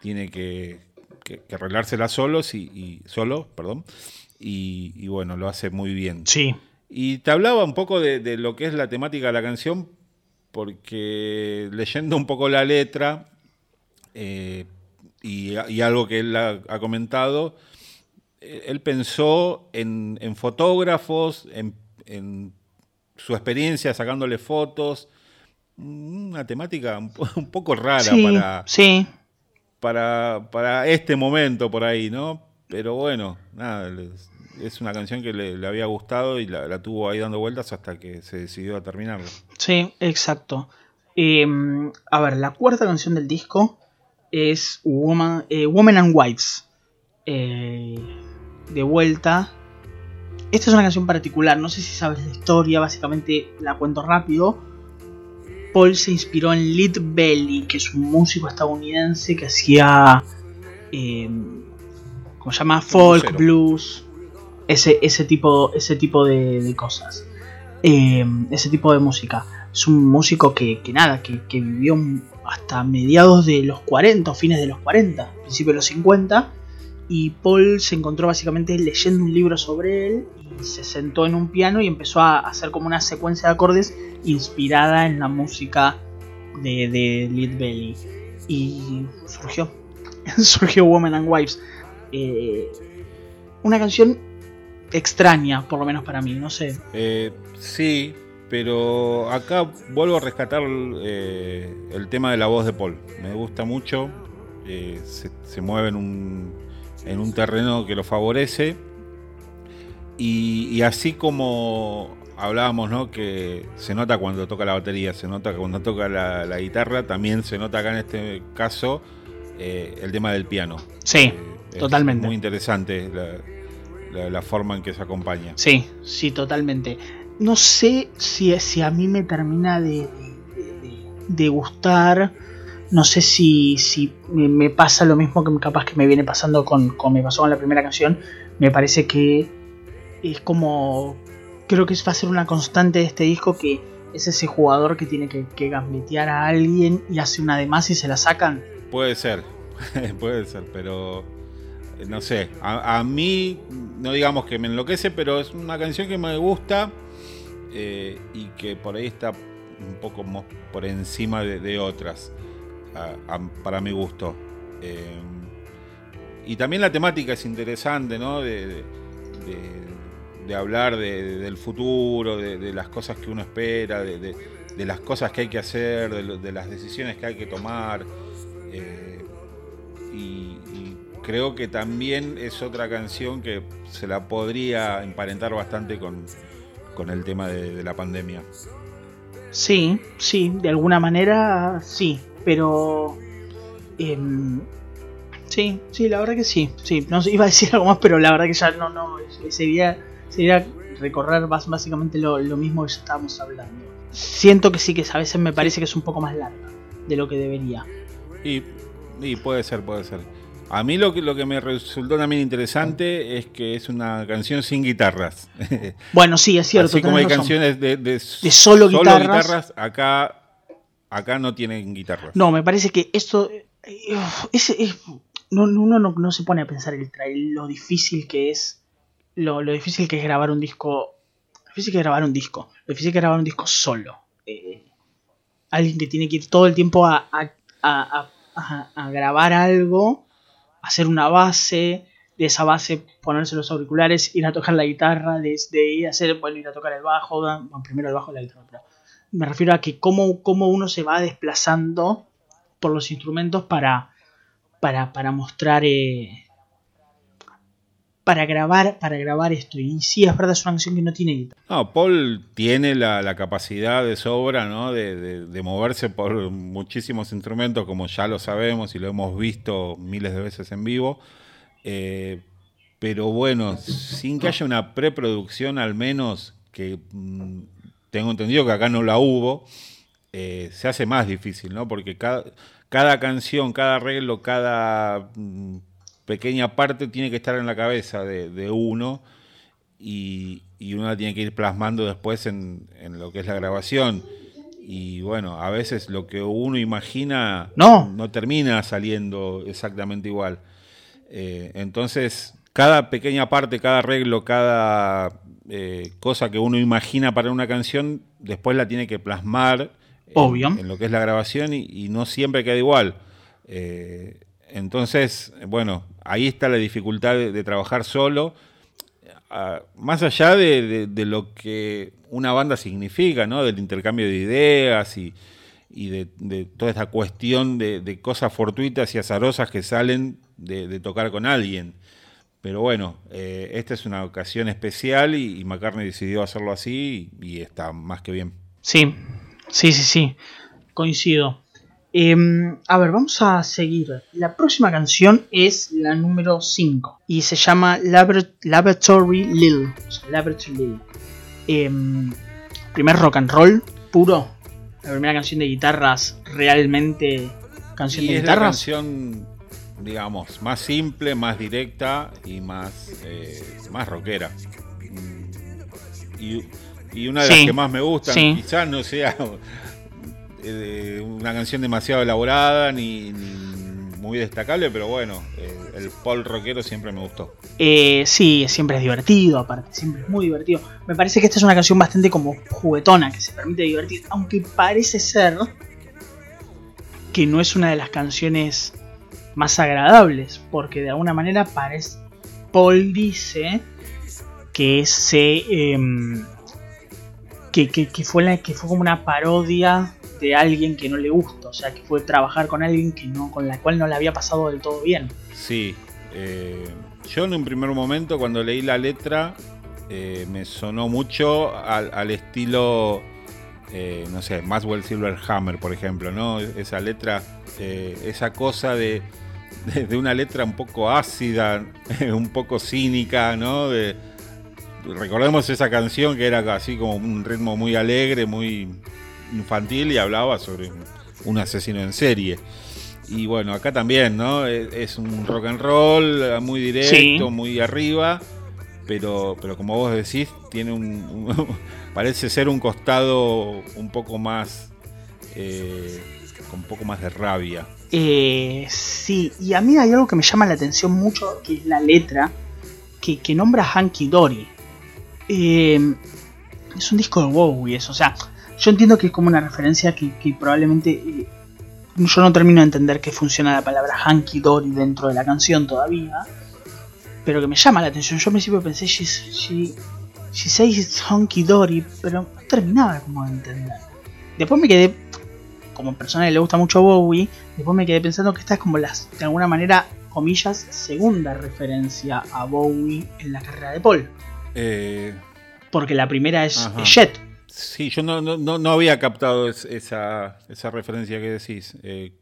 tiene que, arreglársela solos y, solo, perdón, y, bueno, lo hace muy bien. Sí. Y te hablaba un poco de, lo que es la temática de la canción, porque leyendo un poco la letra eh, y, algo que él ha, comentado, eh, él pensó en, fotógrafos, en, en su experiencia sacándole fotos. Una temática un, poco rara para, sí. para, para este momento por ahí, ¿no? Pero bueno, nada, es una canción que le, había gustado y la, tuvo ahí dando vueltas hasta que se decidió a terminarlo. Sí, exacto. Em, a ver, la cuarta canción del disco es Woman, eh, Woman and Wives. Eh, de vuelta esta es una canción particular, no sé si sabes la historia, básicamente la cuento rápido. Paul se inspiró en Lead Belly, que es un músico estadounidense que hacía. Eh, ¿Cómo se llama? Folk, blues. Ese, ese, tipo, ese tipo de, cosas. Em, ese tipo de música. Es un músico que, nada, que, que, vivió hasta mediados de los 40 o fines de los 40, principios de los 50 y Paul se encontró básicamente leyendo un libro sobre él y se sentó en un piano y empezó a hacer como una secuencia de acordes inspirada en la música de, de Belly. Y surgió, surgió Women and Wives. Eh, una canción extraña, por lo menos para mí, no sé. Eh, sí, pero acá vuelvo a rescatar eh, el tema de la voz de Paul. Me gusta mucho, se, se mueve en un en un terreno que lo favorece. Y, así como hablábamos, ¿no? Que se nota cuando toca la batería, se nota cuando toca la, guitarra, también se nota acá en este caso eh, el tema del piano. Sí, eh, totalmente. muy interesante la, forma en que se acompaña. Sí, sí, totalmente. no sé si, si a mí me termina de, de, gustar. No sé si, si me pasa lo mismo que capaz que me viene pasando con, con me pasó con la primera canción. Me parece que es como creo que va a ser una constante de este disco que es ese jugador que tiene que, que gambetear a alguien y hace una de más y se la sacan. Puede ser, puede ser, pero eh, no sé, a, mí no digamos que me enloquece, pero es una canción que me gusta eh, y que por ahí está un poco por encima de, otras, para mi gusto. Eh, y también la temática es interesante, ¿no? de hablar del futuro, de, las cosas que uno espera, de, las cosas que hay que hacer, de, las decisiones que hay que tomar. Eh, y, creo que también es otra canción que se la podría emparentar bastante con, el tema de, la pandemia. Sí, sí, de alguna manera sí, pero... Em, sí, sí, la verdad que sí, sí. No iba a decir algo más, pero la verdad que ya no, no, sería sería recorrer básicamente lo, mismo que ya estábamos hablando. Siento que sí, que a veces me parece que es un poco más larga de lo que debería. Y, puede ser, puede ser. A mí lo que, lo que me resultó también interesante es que es una canción sin guitarras. Bueno, sí, es cierto. Así como hay canciones de, solo, guitarras. acá, acá no tienen guitarras. No, me parece que esto... Es, no, uno no, se pone a pensar el, lo difícil que es lo, difícil que es grabar un disco. Lo difícil que es grabar un disco. Lo difícil que es grabar un disco solo. Eh, alguien que tiene que ir todo el tiempo a, a, grabar algo, hacer una base, de esa base ponerse los auriculares, ir a tocar la guitarra, desde ir a hacer, bueno, ir a tocar el bajo, primero el bajo la guitarra. Me refiero a que cómo, cómo, uno se va desplazando por los instrumentos para, para, para mostrar eh, para grabar, para grabar esto. Y sí, es verdad, es una canción que no tiene guitarra. No, Paul tiene la, capacidad de sobra, ¿no? De, moverse por muchísimos instrumentos, como ya lo sabemos y lo hemos visto miles de veces en vivo. Eh, pero bueno, sin que haya una preproducción al menos, que mm, tengo entendido que acá no la hubo, eh, se hace más difícil, ¿no? Porque cada, cada canción, cada arreglo, cada mm, pequeña parte tiene que estar en la cabeza de, uno y, uno la tiene que ir plasmando después en, lo que es la grabación. Y bueno, a veces lo que uno imagina no, no termina saliendo exactamente igual. Eh, entonces, cada pequeña parte, cada arreglo, cada eh, cosa que uno imagina para una canción, después la tiene que plasmar En, lo que es la grabación y, no siempre queda igual. Eh, entonces, bueno, ahí está la dificultad de, trabajar solo, ah, más allá de, lo que una banda significa, ¿no? Del intercambio de ideas y, de, toda esta cuestión de, cosas fortuitas y azarosas que salen de, tocar con alguien. Pero bueno, eh, esta es una ocasión especial y, y McCartney decidió hacerlo así y está más que bien. Sí, sí, sí, sí, coincido. Em, a ver, vamos a seguir. La próxima canción es la número 5 y se llama Laboratory Lil. Laboratory Lil. Em, primer rock and roll puro. La primera canción de guitarras realmente canción de guitarras. La canción, digamos, más simple, más directa y más, eh, más rockera. Mm, y, una de las que más me gustan, quizás no sea eh, una canción demasiado elaborada ni, muy destacable, pero bueno, eh, el Paul rockero siempre me gustó. Eh, sí, siempre es divertido, aparte, siempre es muy divertido. Me parece que esta es una canción bastante como juguetona, que se permite divertir, aunque parece ser que no es una de las canciones más agradables, porque de alguna manera parece, Paul dice que se... Em, que, que, fue la, que fue como una parodia de alguien que no le gusta, o sea, que fue trabajar con alguien que no, con la cual no le había pasado del todo bien. Sí, eh, yo en un primer momento cuando leí la letra eh, me sonó mucho al, estilo, eh, no sé, Maxwell Silverhammer, por ejemplo, ¿no? Esa letra, esa cosa de, de, una letra un poco ácida, un poco cínica, ¿no? De, recordemos esa canción que era así como un ritmo muy alegre, muy infantil y hablaba sobre un asesino en serie. Y bueno, acá también, ¿no? Es, un rock and roll muy directo, muy arriba, pero, pero como vos decís, tiene un, parece ser un costado un poco más eh, con un poco más de rabia. Eh, sí, y a mí hay algo que me llama la atención mucho, que es la letra, que, que nombra Hanky Dory. Eh, es un disco de Bowie, eso, o sea, yo entiendo que es como una referencia que, probablemente eh, yo no termino de entender que funciona la palabra Hanky Dory dentro de la canción todavía, pero que me llama la atención. Yo al principio pensé, she, she, she says it's Hanky Dory, pero no terminaba como de entender. Después me quedé, como persona que le gusta mucho Bowie, después me quedé pensando que esta es como las, de alguna manera, comillas, segunda referencia a Bowie en la carrera de Paul. Eh, Porque la primera es Jet. Sí, yo no, no, no había captado esa, esa, referencia que decís. Eh,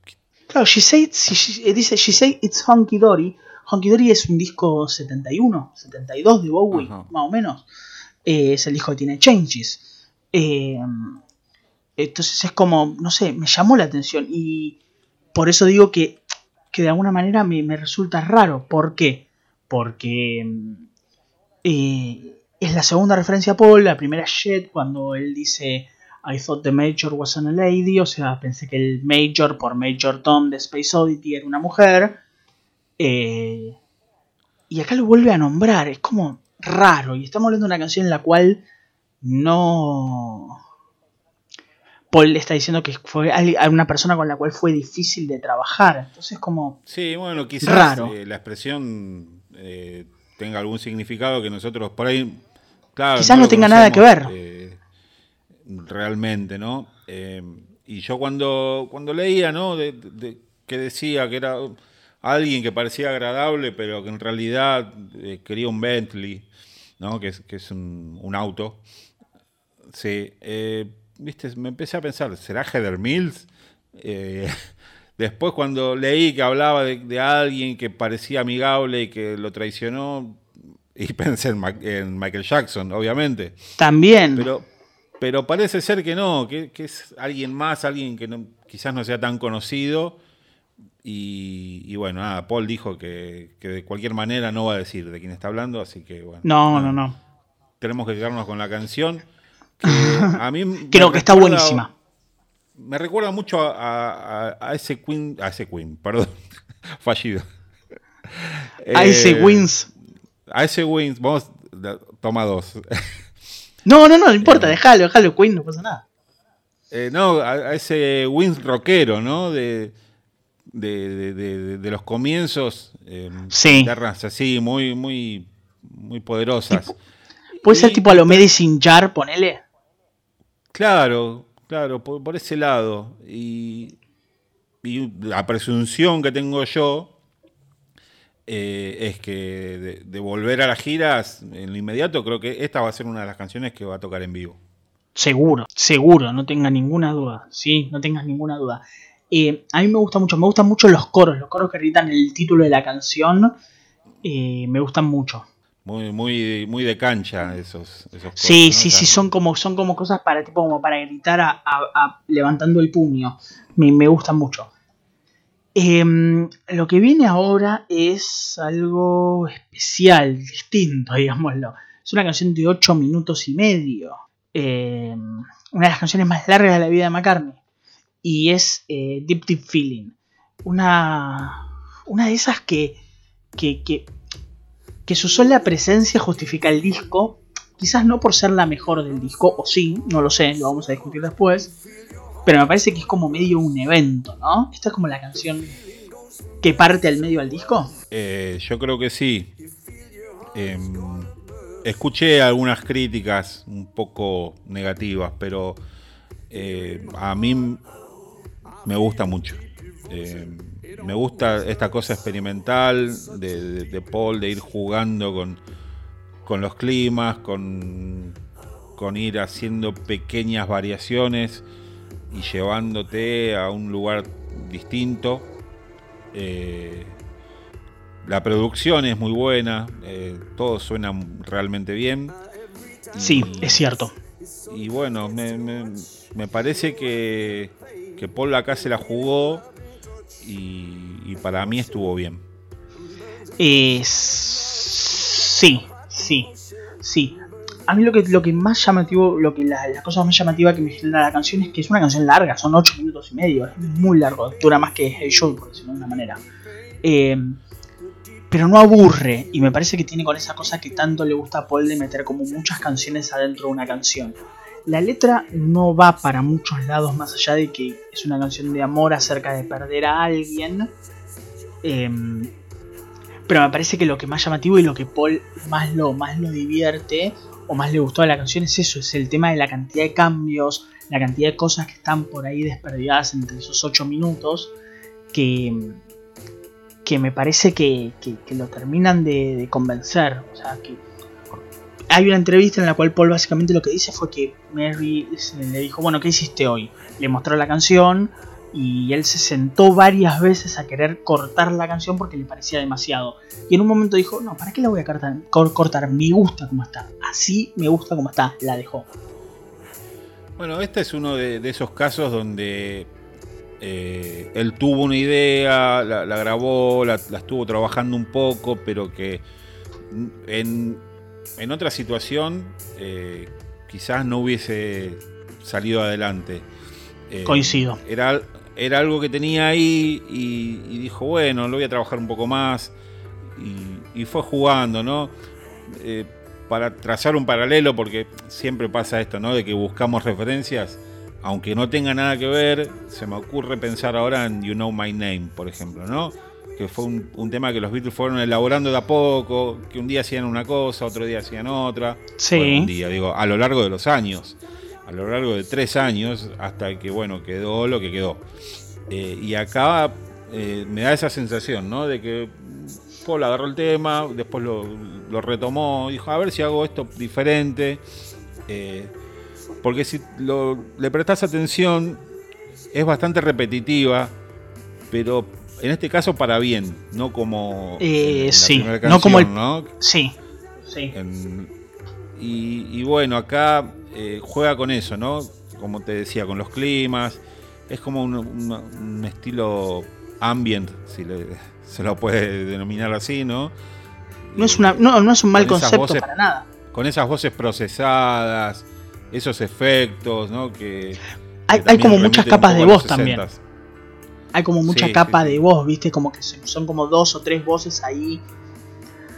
claro, she say, she, dice She Say It's Honky Dory. Honky Dory es un disco 71, 72 de Bowie, más o menos. Eh, es el disco que tiene Changes. Eh, entonces es como, no sé, me llamó la atención y por eso digo que, que de alguna manera me, me resulta raro. ¿Por qué? Porque eh, es la segunda referencia a Paul, la primera Jet, cuando él dice I thought the Major wasn't a lady, o sea, pensé que el Major por Major Tom de Space Oddity era una mujer. Eh, y acá lo vuelve a nombrar, es como raro, y estamos hablando de una canción en la cual no... Paul le está diciendo que fue una persona con la cual fue difícil de trabajar, entonces como... Sí, bueno, quizás eh, la expresión eh, tenga algún significado que nosotros por ahí Quizás no, tenga nada que ver. Eh, realmente, ¿no? Eh, y yo cuando, cuando leía, ¿no? De, que decía que era alguien que parecía agradable, pero que en realidad eh, quería un Bentley, ¿no? Que es, que es un, auto. Sí, viste, me empecé a pensar, ¿será Heather Mills? después cuando leí que hablaba de, de, alguien que parecía amigable y que lo traicionó, y pensé en, Michael Jackson, obviamente. También. Pero, pero parece ser que no, que, es alguien más, alguien que no, quizás no sea tan conocido. Y, bueno, nada, Paul dijo que, de cualquier manera no va a decir de quién está hablando, así que bueno. No, no, no. Tenemos que quedarnos con la canción. a mí Creo que está buenísima. Me recuerda mucho a, ese Queen, a ese Queen, perdón, fallido. A ese eh, Wins a ese Wins, vamos, toma dos. No, no, no, no importa, déjalo, déjalo, Queen, no pasa nada. Eh, no, a, ese Wins rockero, ¿no? De, de, de, de los comienzos. Eh, sí. así, muy, muy, muy poderosas. ¿Puede ser tipo a lo Medicine Jar, ponele? Claro, claro, por, ese lado. Y, y la presunción que tengo yo eh, es que de, volver a las giras en lo inmediato, creo que esta va a ser una de las canciones que va a tocar en vivo. Seguro, seguro, no tengas ninguna duda. Sí, no tengas ninguna duda. Eh, a mí me gusta mucho, me gustan mucho los coros, los coros que gritan el título de la canción, eh, me gustan mucho. Muy, muy, muy de cancha esos, esos Sí, sí, sí, son como, son como cosas para tipo como para gritar a, levantando el puño. Me, me gustan mucho. Em, lo que viene ahora es algo especial, distinto, digámoslo. Es una canción de 8 minutos y medio. Em, una de las canciones más largas de la vida de McCartney. Y es eh, Deep Deep Feeling. Una, una de esas que, que, que, que su sola presencia justifica el disco. Quizás no por ser la mejor del disco, o sí, no lo sé, lo vamos a discutir después pero me parece que es como medio un evento, ¿no? Esta es como la canción que parte al medio al disco. Eh, yo creo que sí. Em, escuché algunas críticas un poco negativas, pero eh, a mí me gusta mucho. Em, me gusta esta cosa experimental de, Paul, de ir jugando con, con los climas, con, con ir haciendo pequeñas variaciones y llevándote a un lugar distinto. Eh, la producción es muy buena, eh, todo suena realmente bien. Sí, es cierto. Y bueno, me, parece que, que, Paul acá se la jugó y, para mí estuvo bien. sí, sí, sí. A mí lo que, lo que más llamativo, lo que la, cosa más llamativa que me genera la canción es que es una canción larga, son 8 minutos y medio, es muy largo, dura más que el show, por decirlo de una manera. Eh, pero no aburre. Y me parece que tiene con esa cosa que tanto le gusta a Paul de meter como muchas canciones adentro de una canción. La letra no va para muchos lados más allá de que es una canción de amor acerca de perder a alguien. Em, pero me parece que lo que más llamativo y lo que Paul más lo, más lo divierte o más le gustó de la canción es eso, es el tema de la cantidad de cambios, la cantidad de cosas que están por ahí desperdigadas entre esos 8 minutos que, que me parece que, lo terminan de, convencer. O sea, que hay una entrevista en la cual Paul básicamente lo que dice fue que Mary le dijo, bueno, ¿qué hiciste hoy? Le mostró la canción y él se sentó varias veces a querer cortar la canción porque le parecía demasiado. Y en un momento dijo, no, ¿para qué la voy a cortar? cortar? Me gusta como está. Así me gusta como está. La dejó. Bueno, este es uno de esos casos donde eh, él tuvo una idea, la, grabó, la, estuvo trabajando un poco, pero que en, otra situación eh, quizás no hubiese salido adelante. Eh, Coincido. Era, era algo que tenía ahí y, dijo, bueno, lo voy a trabajar un poco más. Y, fue jugando, ¿no? para trazar un paralelo, porque siempre pasa esto, ¿no? De que buscamos referencias aunque no tenga nada que ver, se me ocurre pensar ahora en You Know My Name, por ejemplo, ¿no? Que fue un, tema que los Beatles fueron elaborando de a poco, que un día hacían una cosa, otro día hacían otra. Sí. un día, digo, a lo largo de los años, a lo largo de tres años, hasta que, bueno, quedó lo que quedó. Eh, y acá eh, me da esa sensación, ¿no? De que Paul agarró el tema, después lo, lo retomó, dijo, a ver si hago esto diferente. Eh, porque si le prestas atención, es bastante repetitiva, pero en este caso para bien, no como. Eh, sí, no como el. Sí, sí. y, bueno, acá eh, juega con eso, ¿no? Como te decía, con los climas. Es como un, estilo ambient, si se lo puede denominar así, ¿no? No es, una, no, es un mal concepto para nada. Con esas voces procesadas, esos efectos, ¿no? Que, hay, como muchas capas de voz también. Hay como mucha capa de voz, ¿viste? Como que son como dos o tres voces ahí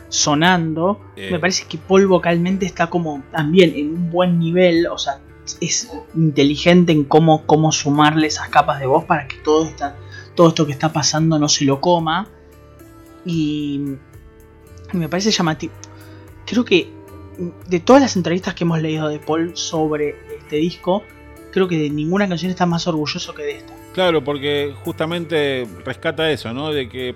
sonando. Eh. Me parece que Paul vocalmente está como también en un buen nivel, o sea, es inteligente en cómo, cómo sumarle esas capas de voz para que todo, esta, todo esto que está pasando no se lo coma. Y me parece llamativo. Creo que de todas las entrevistas que hemos leído de Paul sobre este disco, creo que de ninguna canción está más orgulloso que de esta. Claro, porque justamente rescata eso, ¿no? De que eh,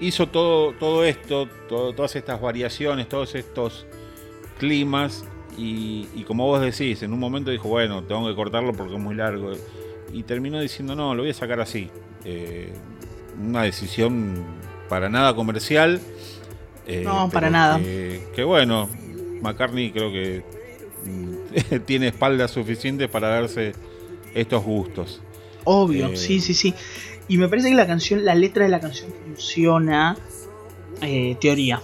hizo todo, todo esto, todas estas variaciones, todos estos climas, y, como vos decís, en un momento dijo, bueno, tengo que cortarlo porque es muy largo. Y terminó diciendo, no, lo voy a sacar así. Eh, una decisión para nada comercial. Eh, no, para nada. que bueno, McCartney creo que mm, tiene espalda suficiente para darse estos gustos. Obvio, eh, sí, sí, sí. Y me parece que la canción, la letra de la canción funciona. Eh, teoría,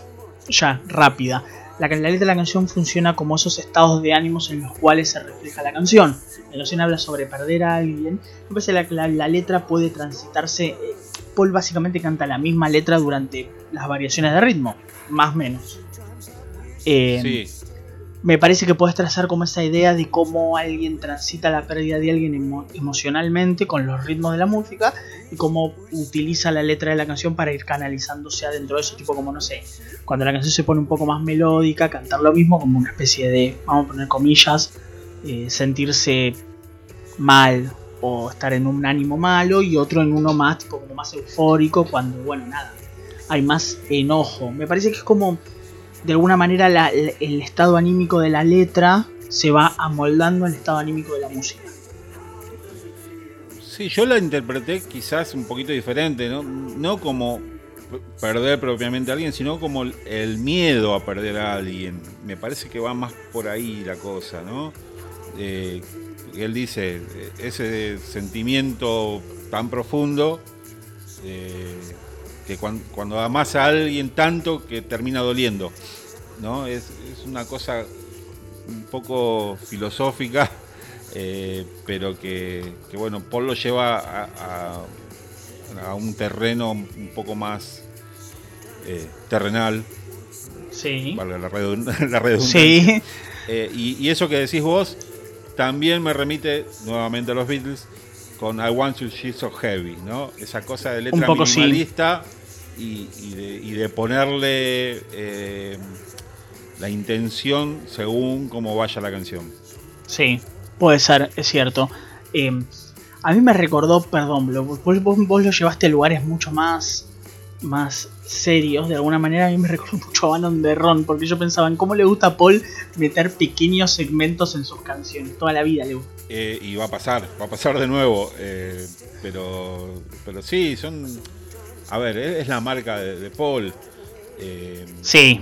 ya, rápida. La, letra de la canción funciona como esos estados de ánimos en los cuales se refleja la canción. La canción habla sobre perder a alguien. Me parece que la, la, letra puede transitarse. Eh, Paul básicamente canta la misma letra durante las variaciones de ritmo, más o menos. Eh, me parece que puedes trazar como esa idea de cómo alguien transita la pérdida de alguien emocionalmente con los ritmos de la música y cómo utiliza la letra de la canción para ir canalizándose adentro de eso, tipo como no sé, cuando la canción se pone un poco más melódica, cantar lo mismo como una especie de, vamos a poner comillas, eh, sentirse mal o estar en un ánimo malo y otro en uno más tipo como más eufórico cuando bueno nada hay más enojo. Me parece que es como de alguna manera el estado anímico de la letra se va amoldando al estado anímico de la música. Sí, yo la interpreté quizás un poquito diferente, ¿no? No como perder propiamente a alguien, sino como el miedo a perder a alguien. Me parece que va más por ahí la cosa, ¿no? Eh, él dice, ese sentimiento tan profundo, eh, que cuando, cuando, amas a alguien tanto que termina doliendo, ¿no? Es, una cosa un poco filosófica, eh, pero que, bueno, Paul lo lleva a a un terreno un poco más eh, terrenal. Sí. Vale, la, redundancia. Sí. Eh, y, eso que decís vos también me remite nuevamente a los Beatles con I Want You She's So Heavy, ¿no? Esa cosa de letra minimalista y, de, ponerle eh, la intención según cómo vaya la canción. Sí, puede ser, es cierto. A mí me recordó, perdón, vos, vos, lo llevaste a lugares mucho más, más serios. De alguna manera a mí me recordó mucho a Bannon de Ron, porque yo pensaba en cómo le gusta a Paul meter pequeños segmentos en sus canciones. Toda la vida le gusta. Eh, y va a pasar, va a pasar de nuevo. Eh, pero, pero sí, son... A ver, es la marca de, Paul. Eh, sí.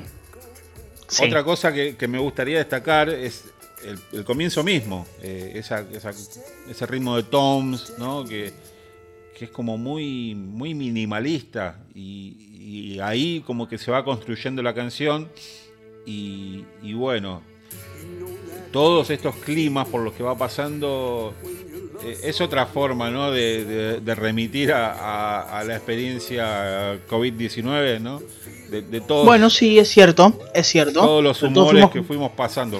Otra cosa que, que me gustaría destacar es el, comienzo mismo, eh, ese ritmo de toms, ¿no? que, es como muy, muy minimalista y, ahí como que se va construyendo la canción y, bueno, todos estos climas por los que va pasando es otra forma ¿no? de, remitir a, la experiencia COVID-19, ¿no? De, bueno, sí, es cierto, es cierto. Todos los humores que fuimos pasando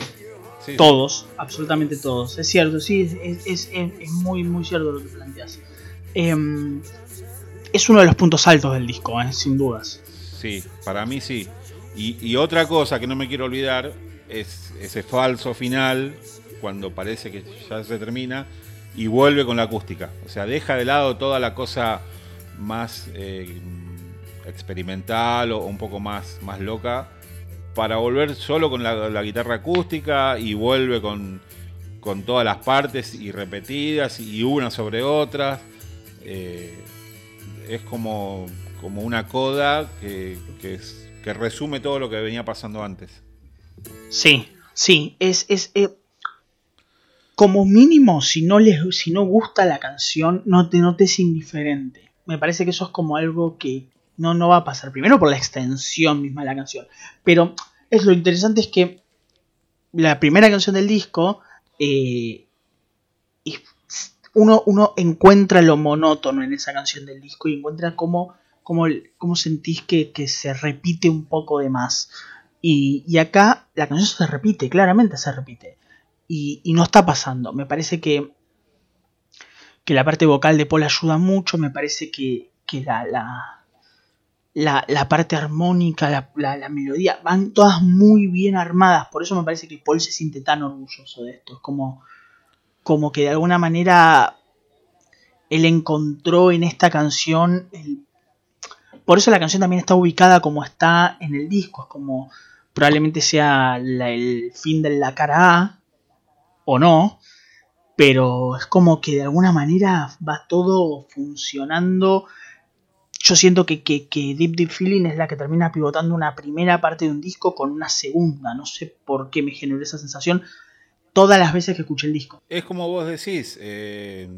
todos, absolutamente todos. Es cierto, sí, es, muy, muy cierto lo que planteas. Em, es uno de los puntos altos del disco, eh, sin dudas. Sí, para mí sí. Y, otra cosa que no me quiero olvidar es ese falso final, cuando parece que ya se termina, y vuelve con la acústica. O sea, deja de lado toda la cosa más eh, experimental o un poco más, más loca para volver solo con la, guitarra acústica y vuelve con, todas las partes y repetidas y una sobre otras. Eh, es como, como una coda que, que, resume todo lo que venía pasando antes. Sí, sí, es, es eh, como mínimo, si no, les, si no gusta la canción, no te notes indiferente. Me parece que eso es como algo que, no, no va a pasar. Primero por la extensión misma de la canción. Pero es lo interesante es que la primera canción del disco, eh, uno, uno, encuentra lo monótono en esa canción del disco y encuentra cómo, sentís que, se repite un poco de más. Y, acá la canción se repite, claramente se repite. Y, no está pasando. Me parece que, que la parte vocal de Paul ayuda mucho. Me parece que, que la, la, la, parte armónica, la, melodía, van todas muy bien armadas. Por eso me parece que Paul se siente tan orgulloso de esto. Es como, como que de alguna manera él encontró en esta canción. Por eso la canción también está ubicada como está en el disco. Es como probablemente sea el fin de la cara A o no. Pero es como que de alguna manera va todo funcionando yo siento que, Deep Deep Feeling es la que termina pivotando una primera parte de un disco con una segunda. No sé por qué me generó esa sensación todas las veces que escuché el disco. Es como vos decís, eh,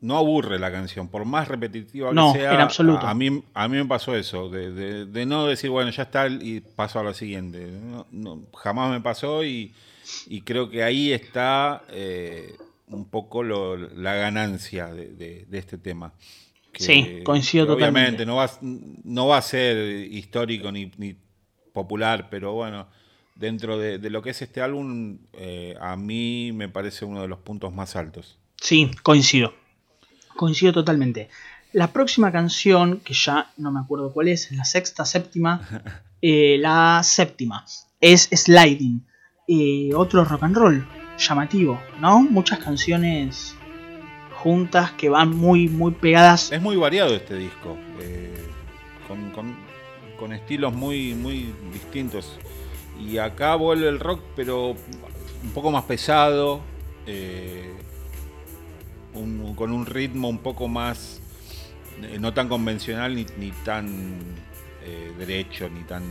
no aburre la canción, por más repetitiva que sea. En absoluto. A, mí, a mí me pasó eso, de, no decir, bueno, ya está y paso a lo siguiente. jamás me pasó y, creo que ahí está eh, un poco la ganancia de este tema sí, coincido totalmente. No va, no va a ser histórico ni, popular, pero bueno, dentro de, lo que es este álbum, eh, a mí me parece uno de los puntos más altos. Sí, coincido. Coincido totalmente. La próxima canción, que ya no me acuerdo cuál es, la sexta, séptima, eh, la séptima, es Sliding. Eh, otro rock and roll llamativo, ¿no? Muchas canciones juntas que van muy, muy pegadas. Es muy variado este disco, eh, con, estilos muy, muy distintos. Y acá vuelve el rock, pero un poco más pesado, eh, con un ritmo un poco más, eh, no tan convencional ni, tan derecho ni tan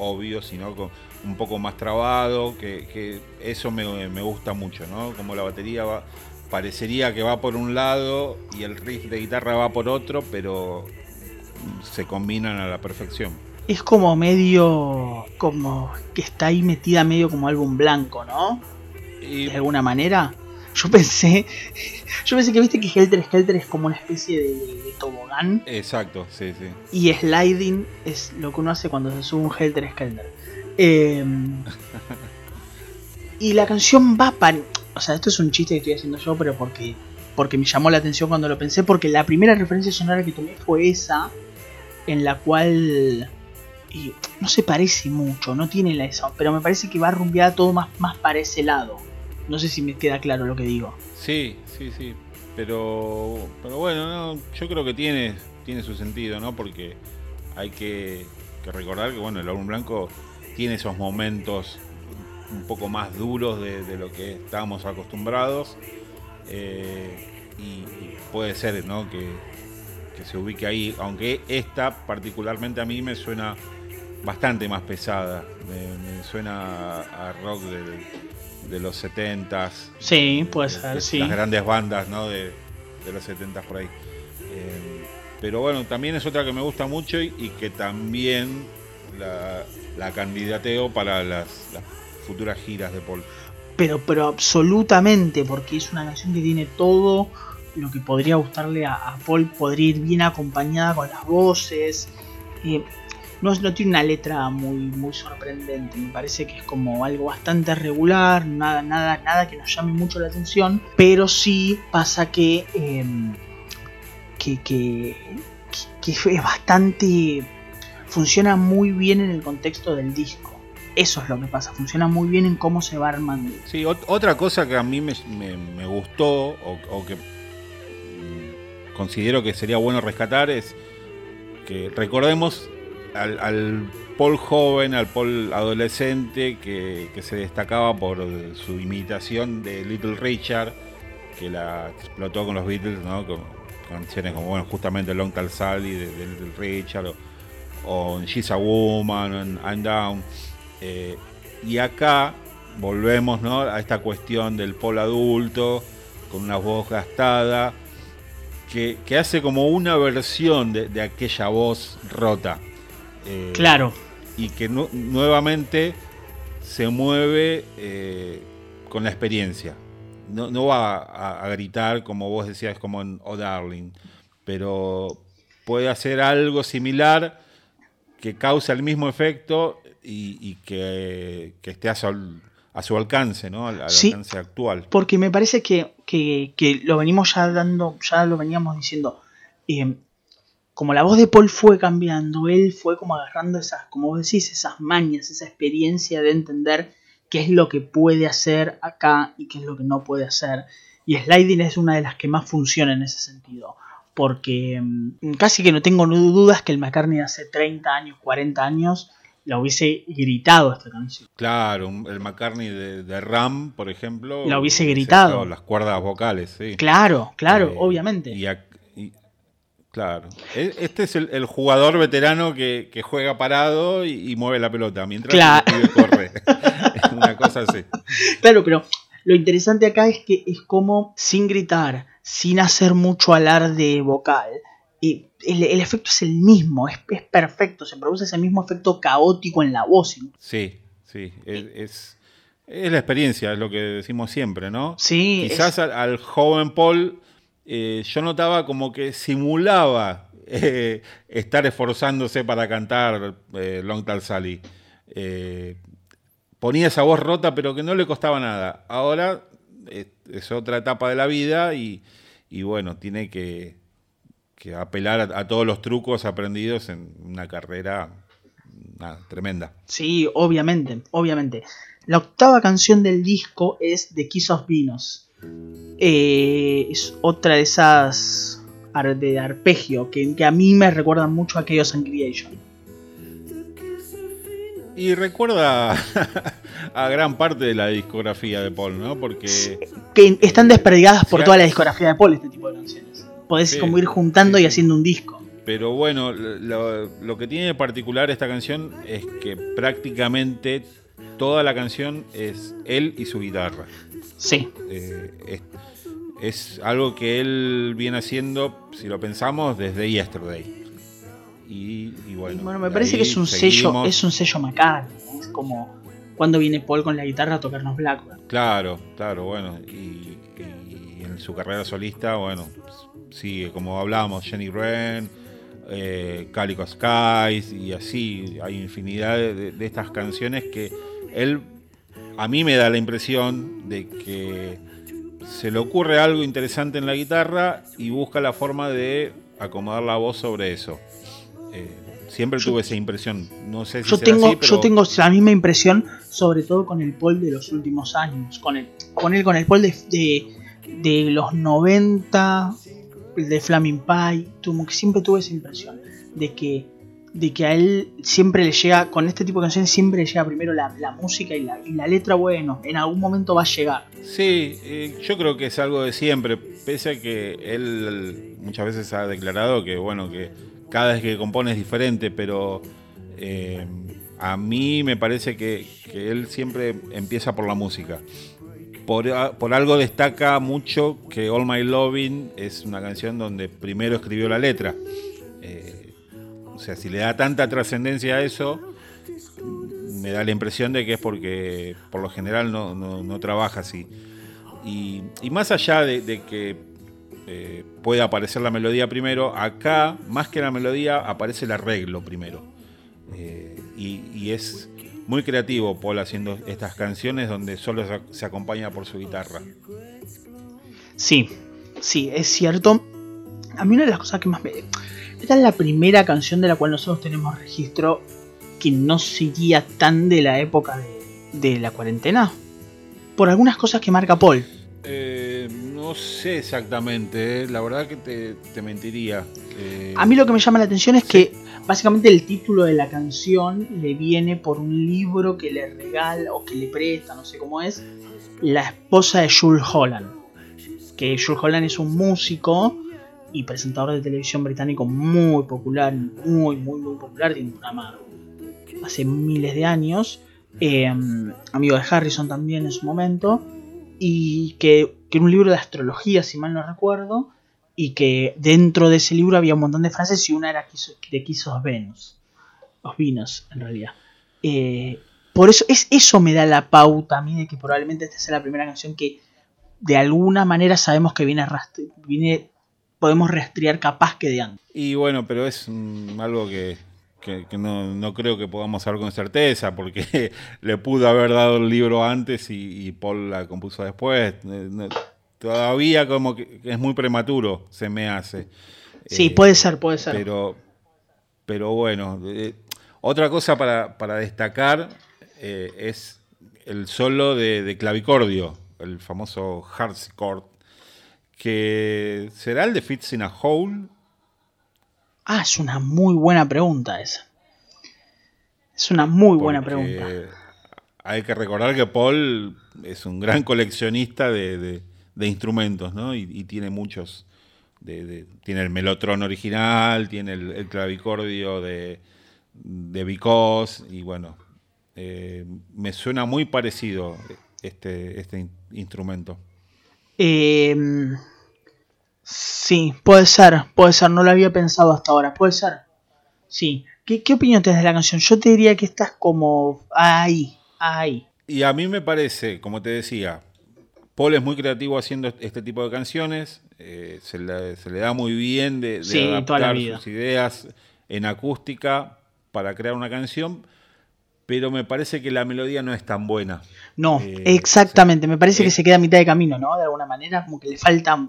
obvio, sino con un poco más trabado, que, eso me, me, gusta mucho, ¿no? Como la batería va, parecería que va por un lado y el riff de guitarra va por otro, pero se combinan a la perfección. Es como medio, como que está ahí metida medio como álbum blanco, ¿no? De alguna manera. Yo pensé, yo pensé que viste que Helter Skelter es como una especie de, tobogán. Exacto, sí, sí. Y sliding es lo que uno hace cuando se sube un Helter Skelter. Em, y la canción va para... O sea, esto es un chiste que estoy haciendo yo, pero porque, porque me llamó la atención cuando lo pensé, porque la primera referencia sonora que tomé fue esa, en la cual... Y no se parece mucho, no tiene la esa, pero me parece que va rumbeada todo más, más para ese lado. No sé si me queda claro lo que digo. Sí, sí, sí. Pero, pero bueno, yo creo que tiene, tiene su sentido, ¿no? Porque hay que, recordar que bueno, el álbum blanco tiene esos momentos un poco más duros de, lo que estábamos acostumbrados. Eh, y, puede ser ¿no? que, se ubique ahí, aunque esta particularmente a mí me suena bastante más pesada, me, suena a rock del de los 70s. Sí, puede ser, sí. Las grandes bandas ¿no? de, los 70s por ahí. Eh, pero bueno, también es otra que me gusta mucho y, que también la, la, candidateo para las, futuras giras de Paul. Pero, pero absolutamente, porque es una canción que tiene todo lo que podría gustarle a, Paul, podría ir bien acompañada con las voces. Eh, no, tiene una letra muy, muy sorprendente, me parece que es como algo bastante regular, nada, nada, nada que nos llame mucho la atención, pero sí pasa que, em, que, que, es bastante... funciona muy bien en el contexto del disco. Eso es lo que pasa, funciona muy bien en cómo se va armando. Sí, otra cosa que a mí me, gustó o, o que considero que sería bueno rescatar es que recordemos al, Paul joven, al Paul adolescente que, se destacaba por su imitación de Little Richard, que la explotó con los Beatles, ¿no? con, canciones como bueno, justamente Long Tall Sally de, Little Richard, o, She's a Woman, o I'm Down. Eh, y acá volvemos ¿no? a esta cuestión del Paul adulto, con una voz gastada, que, hace como una versión de aquella voz rota. Eh, claro. Y que nuevamente se mueve eh, con la experiencia. No, va a, gritar como vos decías, como en Oh Darling, pero puede hacer algo similar que cause el mismo efecto y, que, esté a su, alcance, ¿no? Al, alcance actual. Porque me parece que, lo venimos ya dando, ya lo veníamos diciendo. Eh, como la voz de Paul fue cambiando, él fue como agarrando esas, como vos decís, esas mañas, esa experiencia de entender qué es lo que puede hacer acá y qué es lo que no puede hacer. Y Sliding es una de las que más funciona en ese sentido. Porque mm, casi que no tengo dudas que el McCartney hace 30 años, 40 años, la hubiese gritado esta canción. Claro, el McCartney de, Ram, por ejemplo. La hubiese gritado. Las cuerdas vocales, sí. Claro, claro, eh, obviamente. Y, Claro. E, este es el, jugador veterano que, juega parado y, mueve la pelota mientras el corre. Una cosa así. Claro, pero lo interesante acá es que es como sin gritar, sin hacer mucho alarde vocal. Y el, efecto es el mismo, es, perfecto, se produce ese mismo efecto caótico en la voz. Sí, sí, es, es, la experiencia, es lo que decimos siempre, ¿no? Sí. Quizás al joven Paul eh, yo notaba como que simulaba eh, estar esforzándose para cantar eh, Long Tall Sally. ponía esa voz rota, pero que no le costaba nada. Ahora es, otra etapa de la vida y, bueno, tiene que, apelar a, todos los trucos aprendidos en una carrera tremenda. Sí, obviamente, obviamente. La octava canción del disco es The Kiss Venus. Eh, es otra de esas de arpegio que, a mí me recuerdan mucho a aquellos and Creation. Y recuerda a gran parte de la discografía de Paul, ¿no? Porque. Que están desperdigadas por toda la discografía de Paul este tipo de canciones. Podés como ir juntando y haciendo un disco. pero bueno, lo, lo, que tiene de particular esta canción es que prácticamente toda la canción es él y su guitarra. Sí. Eh, es, es, algo que él viene haciendo, si lo pensamos, desde Yesterday. Y, bueno, bueno, me parece que es un sello, es un sello macabro. Es como cuando viene Paul con la guitarra a tocarnos Blackbird. Claro, claro, bueno. Y, en su carrera solista, bueno, sigue, como hablábamos, Jenny Wren, eh, Calico Skies y así. Hay infinidad de, de estas canciones que él, a mí me da la impresión de que se le ocurre algo interesante en la guitarra y busca la forma de acomodar la voz sobre eso. Eh, siempre tuve esa impresión. No sé si yo tengo, yo tengo la misma impresión, sobre todo con el Paul de los últimos años. Con el, con el, con el Paul de, de, los 90, el de Flaming Pie. Como que siempre tuve esa impresión de que, de que a él siempre le llega, con este tipo de canciones, siempre le llega primero la, música y la, y la, letra. Bueno, en algún momento va a llegar. Sí, eh, yo creo que es algo de siempre. Pese a que él muchas veces ha declarado que, bueno, que cada vez que compone es diferente, pero eh, a mí me parece que, él siempre empieza por la música. Por, algo destaca mucho que All My Loving es una canción donde primero escribió la letra. Eh, sea, si le da tanta trascendencia a eso, me da la impresión de que es porque por lo general no, trabaja así. Y, más allá de que eh, puede aparecer la melodía primero. Acá, más que la melodía, aparece el arreglo primero. Eh, y, es muy creativo Paul haciendo estas canciones donde solo se, acompaña por su guitarra. Sí, sí, es cierto. A mí una de las cosas que más me... Esta es la primera canción de la cual nosotros tenemos registro que no sería tan de la época de, la cuarentena. Por algunas cosas que marca Paul. Eh, no sé exactamente, eh. la verdad que te, mentiría. Eh. A mí lo que me llama la atención es que básicamente el título de la canción le viene por un libro que le regala o que le presta, no sé cómo es, la esposa de Jules Holland. Que Jules Holland es un músico y presentador de televisión británico muy popular, muy, muy, muy popular, tiene un programa hace miles de años. Eh, amigo de Harrison también en su momento y que, que, era un libro de astrología, si mal no recuerdo, y que dentro de ese libro había un montón de frases y una era de Quisos Venus, los vinos en realidad. Eh, por eso, es, eso me da la pauta a mí de que probablemente esta sea la primera canción que de alguna manera sabemos que viene, viene podemos rastrear capaz que de antes. Y bueno, pero es algo que, que, no, creo que podamos saber con certeza, porque le pudo haber dado el libro antes y, Paul la compuso después. todavía como que es muy prematuro, se me hace. Sí, eh, puede ser, puede ser. Pero, pero bueno, eh, otra cosa para, destacar eh, es el solo de, clavicordio, el famoso harpsichord, que será el de Fits in a Hole Ah, es una muy buena pregunta esa. Es una muy buena pregunta. Hay que recordar que Paul es un gran coleccionista de, instrumentos, ¿no? Y, tiene muchos. tiene el melotron original, tiene el, clavicordio de, de Vicos, y bueno, eh, me suena muy parecido este, este instrumento. Eh, Sí, puede ser, puede ser, no lo había pensado hasta ahora, puede ser. Sí. ¿Qué, qué opinión tienes de la canción? Yo te diría que estás como ahí, ahí. Y a mí me parece, como te decía, Paul es muy creativo haciendo este tipo de canciones, eh, se, le, da muy bien de, adaptar sus ideas en acústica para crear una canción, pero me parece que la melodía no es tan buena. No, eh, exactamente, me parece que se queda a mitad de camino, ¿no? De alguna manera, como que le falta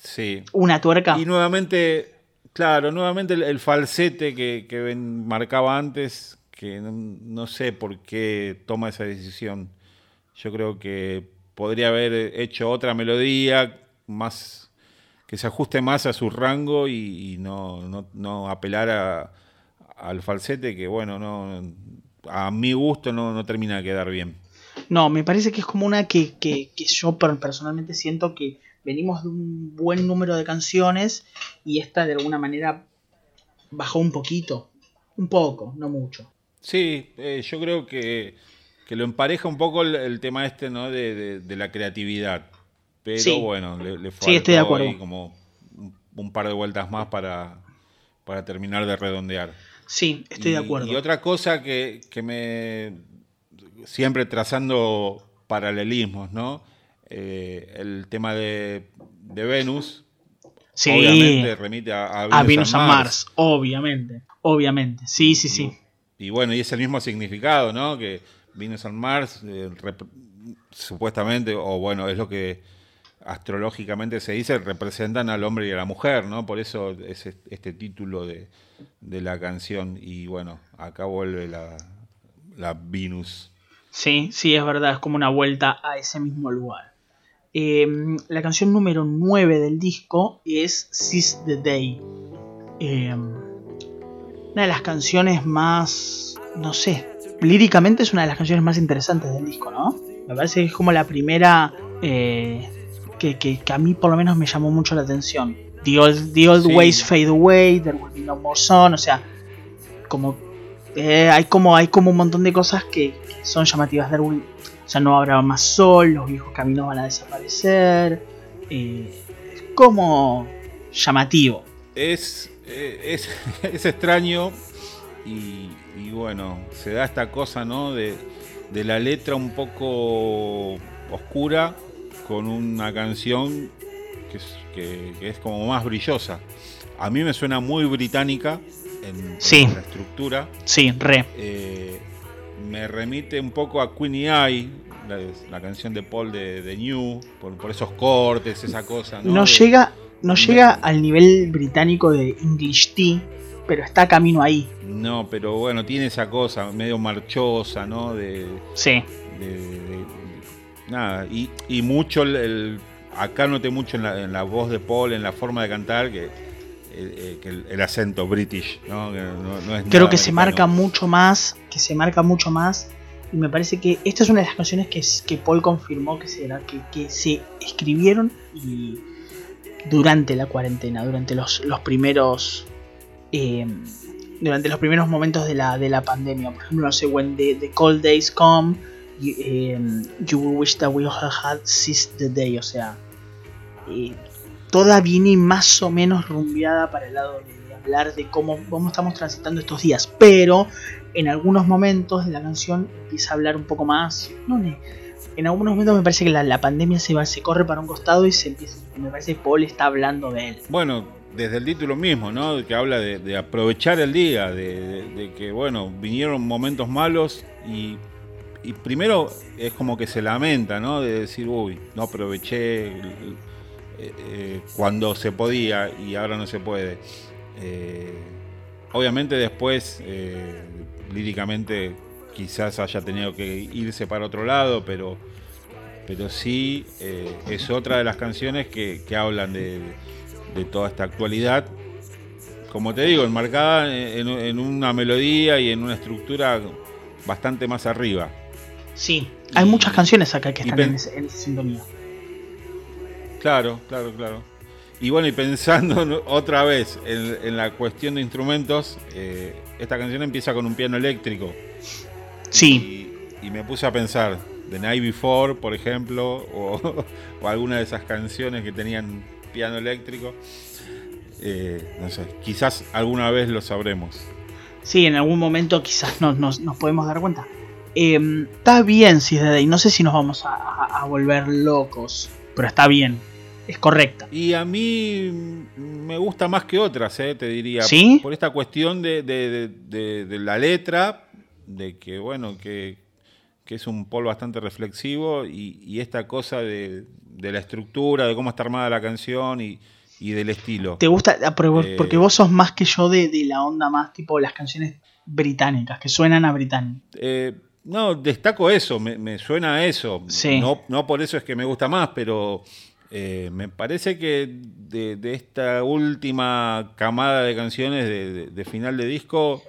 Sí. Una tuerca. Y nuevamente, claro, nuevamente el, falsete que, marcaba antes, que no, sé por qué toma esa decisión. Yo creo que podría haber hecho otra melodía más que se ajuste más a su rango y, no, no, apelar al falsete que bueno, no a mi gusto no, termina de quedar bien. No, me parece que es como una que, que yo personalmente siento que venimos de un buen número de canciones y esta de alguna manera bajó un poquito. Un poco, no mucho. Sí, eh, yo creo que, que, lo empareja un poco el, tema este, ¿no? De, de, la creatividad. Pero bueno, le, le sí, estoy de acuerdo. como un, par de vueltas más para, para terminar de redondear. Sí, estoy de acuerdo. Y otra cosa que, que me. Siempre trazando paralelismos, ¿no? Eh, el tema de, de Venus. Sí. Obviamente remite a, a Venus, a Mars. Obviamente, obviamente. Sí, sí, sí. Y, bueno, y es el mismo significado, ¿no? Que Venus and Mars, eh, supuestamente, o bueno, es lo que astrológicamente se dice, representan al hombre y a la mujer, ¿no? Por eso es este título de, la canción. Y bueno, acá vuelve la, la Venus. Sí, sí, es verdad, es como una vuelta a ese mismo lugar. Em, la canción número 9 del disco es Seize the Day. Em, una de las canciones más, no sé, líricamente es una de las canciones más interesantes del disco, ¿no? Me parece que es como la primera eh, que, a mí por lo menos me llamó mucho la atención. The Old, Ways Fade Away, There Will Be No More Sun, o sea, como, eh, hay como hay como un montón de cosas que, son llamativas. There will, o sea, no habrá más sol, los viejos caminos van a desaparecer. Eh, es como llamativo. Es, eh, es, extraño y, bueno, se da esta cosa, ¿no? De, de la letra un poco oscura con una canción que es, como más brillosa. A mí me suena muy británica en, la estructura. Sí, re. Eh, me remite un poco a Queenie Eye, la, canción de Paul de, de New, por, esos cortes, esa cosa. No, llega, no llega al nivel británico de English Tea, pero está camino ahí. No, pero bueno, tiene esa cosa medio marchosa, ¿no? De, sí. Nada, y, y mucho el, acá noté mucho en la, voz de Paul, en la forma de cantar, que, eh, eh, el, acento british, ¿no? Creo que se marca mucho más, que se marca mucho más. Y me parece que esta es una de las canciones que, que Paul confirmó que, será, que, se escribieron y durante la cuarentena, durante los, los primeros eh, durante los primeros momentos de la, de la pandemia. Por ejemplo, no sé, when the, cold days come, you, you wish that we had seized the day. O sea, toda viene más o menos rumbeada para el lado de hablar de cómo, cómo estamos transitando estos días, pero en algunos momentos de la canción empieza a hablar un poco más, no, en algunos momentos me parece que la, pandemia se va, se corre para un costado y se empieza, me parece que Paul está hablando de él. Bueno, desde el título mismo, ¿no? Que habla de, aprovechar el día, de, que, bueno, vinieron momentos malos y, y, primero es como que se lamenta, ¿no? De decir, uy, no aproveché eh, eh, cuando se podía y ahora no se puede. Eh, obviamente después, líricamente, quizás haya tenido que irse para otro lado, pero, pero sí es otra de las canciones que, hablan de, toda esta actualidad. Como te digo, enmarcada en, una melodía y en una estructura bastante más arriba. Sí, hay muchas canciones acá que están en, en esa sintonía. Claro, claro, claro. Y bueno, y pensando otra vez en, la cuestión de instrumentos, eh, esta canción empieza con un piano eléctrico. Sí. Y, me puse a pensar, The Night Before, por ejemplo, o, alguna de esas canciones que tenían piano eléctrico. Eh, no sé, quizás alguna vez lo sabremos. Sí, en algún momento quizás nos, nos, podemos dar cuenta. Em, está bien, si y no sé si nos vamos a volver locos, pero está bien es correcta. Y a mí me gusta más que otras, eh, te diría. ¿Sí? Por esta cuestión de, la letra, de que, bueno, que, es un pol bastante reflexivo y, esta cosa de, la estructura, de cómo está armada la canción y, del estilo. ¿Te gusta? Ah, eh, porque vos sos más que yo de, la onda más tipo las canciones británicas, que suenan a británico. Eh, no, destaco eso, me, suena a eso. No, no por eso es que me gusta más, pero eh, me parece que de, esta última camada de canciones de, final de disco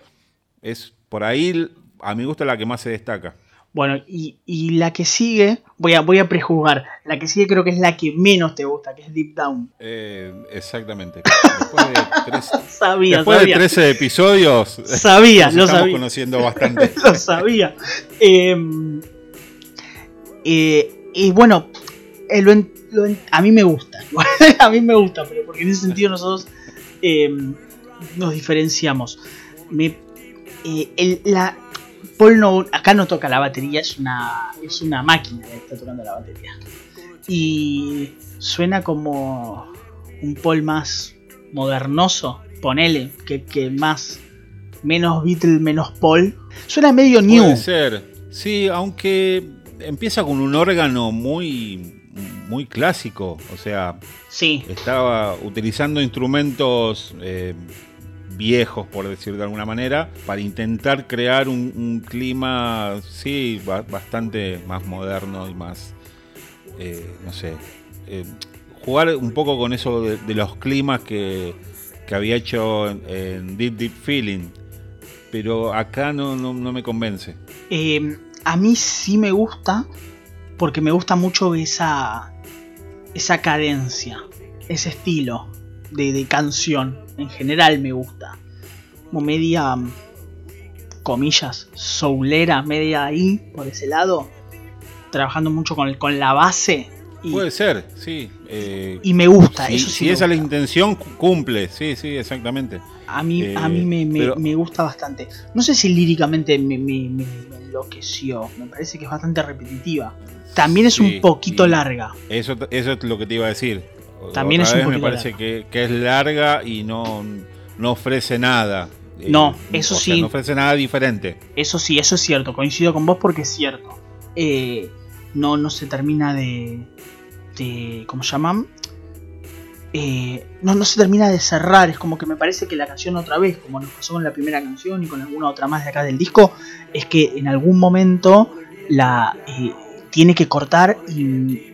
es por ahí, a mi gusto, la que más se destaca. Bueno, y, y la que sigue, voy a, voy a prejuzgar, la que sigue creo que es la que menos te gusta, que es Deep Down. Eh, exactamente. Después de, tres- Sabía, después de sabía. 13 episodios, Sabía, nos lo estamos sabía. conociendo bastante. lo sabía. Eh, eh, y bueno, eh, lo en- lo en- a mí me gusta. a mí me gusta, pero porque en ese sentido nosotros eh, nos diferenciamos. Me- eh, el- la, Paul no, acá no toca la batería, es una, es una máquina que está tocando la batería. Y suena como un Paul más modernoso, ponele, que, que más, menos Beatle, menos Paul. Suena medio new. Puede ser. Sí, aunque empieza con un órgano muy, muy clásico. O sea, Sí, estaba utilizando instrumentos eh, viejos, por decir de alguna manera, para intentar crear un, clima, sí, ba- bastante más moderno y más, eh, no sé, eh, jugar un poco con eso de, los climas que, que había hecho en, Deep Deep Feeling. Pero acá no, no, me convence. Eh, a mí sí me gusta porque me gusta mucho esa esa cadencia, ese estilo de canción. En general me gusta. Como media, mm, comillas, soulera, media ahí, por ese lado. Trabajando mucho con, el- con la base. Y, Puede ser, sí. eh, y me gusta, si eso sí. si esa es la intención, cu- cumple. Sí, sí, exactamente. A mí, Eh, a mí me, me- pero- me gusta bastante. No sé si líricamente me, me- enloqueció. Me parece que es bastante repetitiva. También es Sí, un poquito larga. Eso, eso es lo que te iba a decir. También es un me parece que, que es larga y no, no ofrece nada. Eh, No, eso o sea, sí. no ofrece nada diferente. Eso sí, eso es cierto. Coincido con vos porque es cierto. Eh, no, no se termina de. de ¿Cómo llaman? Eh, no, no se termina de cerrar. Es como que me parece que la canción otra vez, como nos pasó con la primera canción y con alguna otra más de acá del disco, es que en algún momento la eh, tiene que cortar y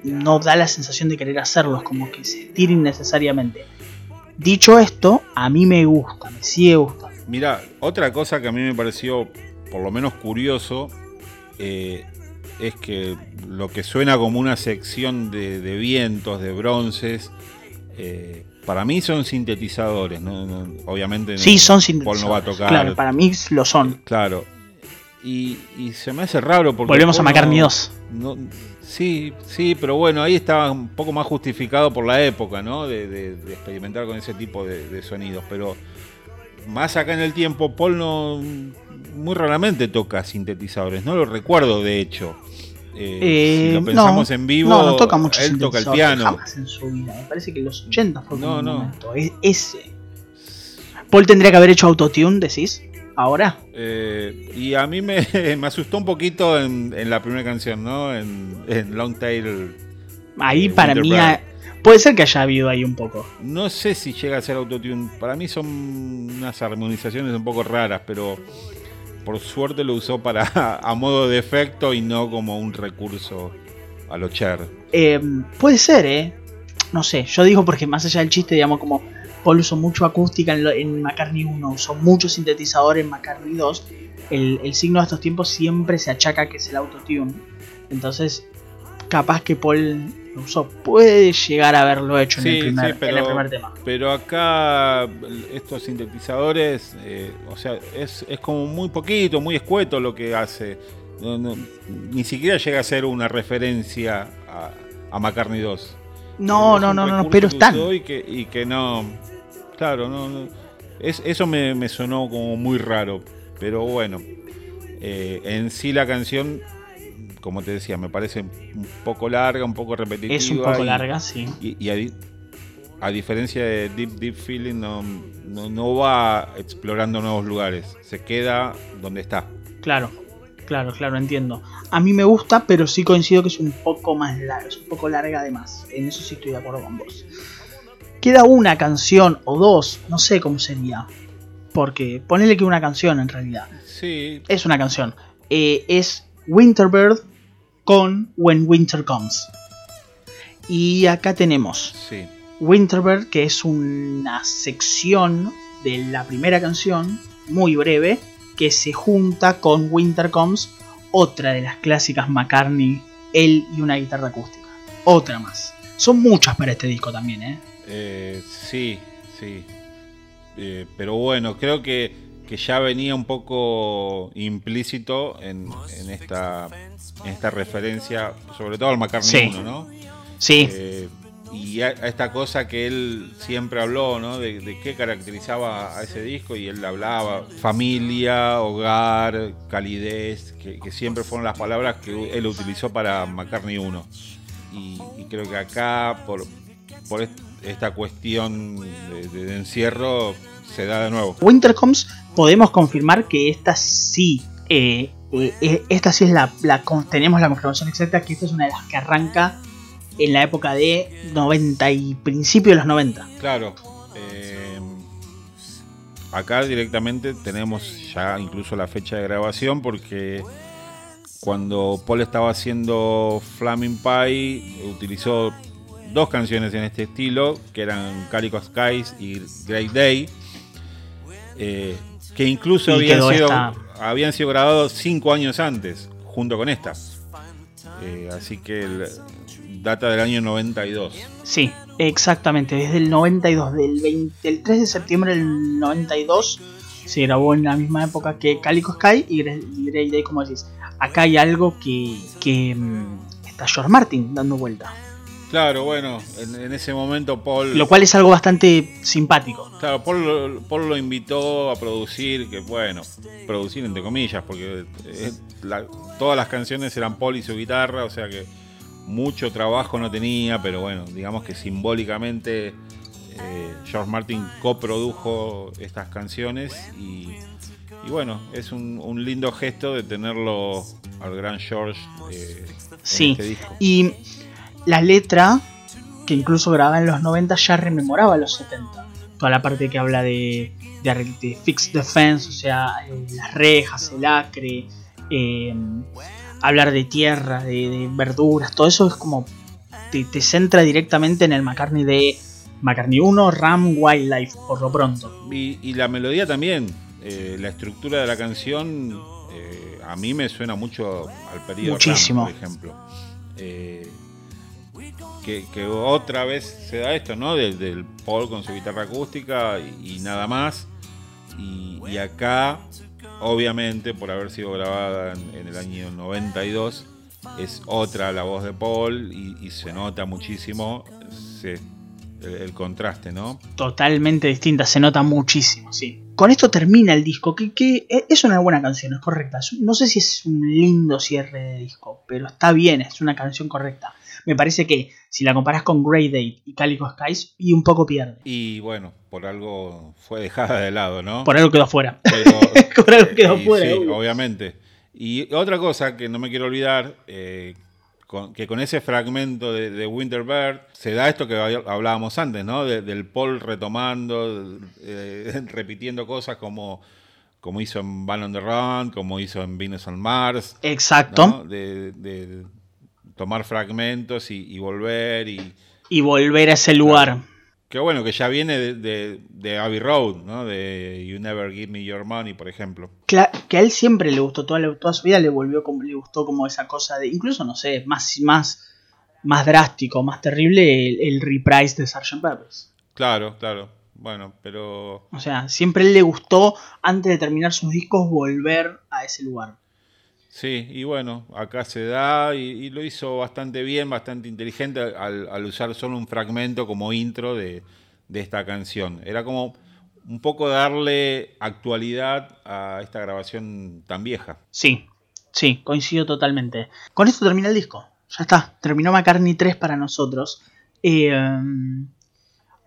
no da la sensación de querer hacerlo. Es como que se estira innecesariamente. Dicho esto, a mí me gusta, me sigue gustando. Mira, otra cosa que a mí me pareció por lo menos curioso eh, es que lo que suena como una sección de, de vientos, de bronces, eh, para mí son sintetizadores. ¿no? Obviamente Sí, no- son Paul sintetizadores. no va a tocar. Claro, para mí lo son. Claro. Y, y se me hace raro porque. Volvemos a McCartney 2. no- sí, sí, pero bueno, ahí estaba un poco más justificado por la época, ¿no? De, de- de experimentar con ese tipo de, de sonidos. Pero más acá en el tiempo, Paul no muy raramente toca sintetizadores. No lo recuerdo, de hecho. Eh, Eh, si lo pensamos no, en vivo, no, no toca mucho él toca el piano. Jamás en su vida. Me parece que los 80 fue No, un no. momento. Es- ese. Paul tendría que haber hecho autotune, decís. Ahora. Eh, y a mí me, me asustó un poquito en, en la primera canción, ¿no? En, en Long Tail. Ahí Eh, para mí. Ha- puede ser que haya habido ahí un poco. No sé si llega a ser autotune. Para mí son unas armonizaciones un poco raras, pero por suerte lo usó para a modo de efecto y no como un recurso a lo Cher. Eh, puede ser, ¿eh? No sé, yo digo porque más allá del chiste, digamos, como Paul usó mucho acústica en, lo- en McCartney 1, usó mucho sintetizador en McCartney 2, el, el signo de estos tiempos siempre se achaca que es el autotune. Entonces, capaz que Paul lo usó. Puede llegar a haberlo hecho en, el primer, sí, en pero- el primer tema. Pero acá estos sintetizadores, eh, o sea, es, es como muy poquito, muy escueto lo que hace. No- no- ni siquiera llega a ser una referencia a, a McCartney 2. No, no, no, no, pero están. Y que, y que no. Claro, no. no. Es, eso me, me sonó como muy raro. Pero bueno. eh, en sí la canción, como te decía, me parece un poco larga, un poco repetitiva. Es un poco y- larga, sí. Y, y a, di- a diferencia de Deep Deep Feeling, no, no, no va explorando nuevos lugares. Se queda donde está. Claro, claro, claro, entiendo. A mí me gusta, pero sí coincido que es un poco más larga, es un poco larga además. En eso sí estoy de acuerdo con vos. Queda una canción o dos, no sé cómo sería. Porque ponele que una canción en realidad. Sí, Es una canción. Eh, es Winterbird con When Winter Comes. Y acá tenemos sí. Winterbird, que es una sección de la primera canción, muy breve, que se junta con Winter Comes otra de las clásicas McCartney, él y una guitarra acústica. Otra más. Son muchas para este disco también, ¿eh? Eh sí, sí. Eh, pero bueno, creo que, que, ya venía un poco implícito en, esta, en esta referencia, sobre todo al McCartney 1, ¿no? Sí. Eh, y a, esta cosa que él siempre habló, ¿no? De, qué caracterizaba a ese disco y él hablaba familia, hogar, calidez, que, siempre fueron las palabras que él utilizó para McCartney 1. Y, creo que acá, por, por esta cuestión de, encierro, se da de nuevo. Wintercoms, podemos confirmar que esta sí eh, eh, eh, esta sí es la, la, tenemos la confirmación exacta que esta es una de las que arranca en la época de 90 y principio de los 90. Claro. Eh, acá directamente tenemos ya incluso la fecha de grabación porque cuando Paul estaba haciendo Flaming Pie utilizó dos canciones en este estilo que eran Calico Skies y Great Day eh, que incluso habían sido, habían sido grabados cinco años antes junto con esta eh, así que el, data del año 92. Sí, exactamente, desde el 92, del, 3 de septiembre del 92 se grabó en la misma época que Calico Sky y Grey Day, como decís. Acá hay algo que, que mm, está George Martin dando vuelta. Claro, bueno, en, ese momento Paul... Lo cual es algo bastante simpático. Claro, Paul, Paul lo invitó a producir, que bueno, producir entre comillas, porque eh, todas las canciones eran Paul y su guitarra, o sea que mucho trabajo no tenía, pero bueno, digamos que simbólicamente eh, George Martin coprodujo estas canciones y, bueno, es un, lindo gesto de tenerlo al gran George eh, sí. este disco. Y la letra, que incluso grababa en los 90, ya rememoraba los 70. Toda la parte que habla de, de, fixed defense, o sea, eh, las rejas, el acre, eh, hablar de tierra, de, verduras, todo eso es como te, centra directamente en el McCartney de McCartney 1, Ram Wildlife, por lo pronto. Y, la melodía también, eh, la estructura de la canción, eh, a mí me suena mucho al periodo Muchísimo. por ejemplo. Eh, que, otra vez se da esto, ¿no? Del, Paul con su guitarra acústica y, nada más. y acá obviamente por haber sido grabada en, el año 92, es otra la voz de Paul y, se nota muchísimo el, contraste, ¿no? Totalmente distinta, se nota muchísimo, sí. Con esto termina el disco, que, que es una buena canción, es correcta. No sé si es un lindo cierre de disco, pero está bien, es una canción correcta me parece que si la comparas con Grey Date y Calico Skies, y un poco pierde. Y bueno, por algo fue dejada de lado, ¿no? Por algo quedó fuera. por algo quedó fuera. Sí, obviamente. Y otra cosa que no me quiero olvidar, eh, que con ese fragmento de, de, Winterbird se da esto que hablábamos antes, ¿no? del Paul retomando, eh, repitiendo cosas como, como hizo en Van on the Run, como hizo en Venus on Mars. Exacto. De, de, tomar fragmentos y, volver y... Y volver a ese lugar. Qué bueno, que ya viene de, de, Abbey Road, ¿no? De You Never Give Me Your Money, por ejemplo. que a él siempre le gustó, toda, toda su vida le volvió como, le gustó como esa cosa de, incluso, no sé, más, más, más drástico, más terrible, el, el reprise de Sgt. Peppers. Claro, claro. Bueno, pero... O sea, siempre le gustó, antes de terminar sus discos, volver a ese lugar. Sí, y bueno, acá se da y, lo hizo bastante bien, bastante inteligente al, usar solo un fragmento como intro de, esta canción. Era como un poco darle actualidad a esta grabación tan vieja. Sí, sí, coincido totalmente. Con esto termina el disco. Ya está, terminó McCartney 3 para nosotros. Eh,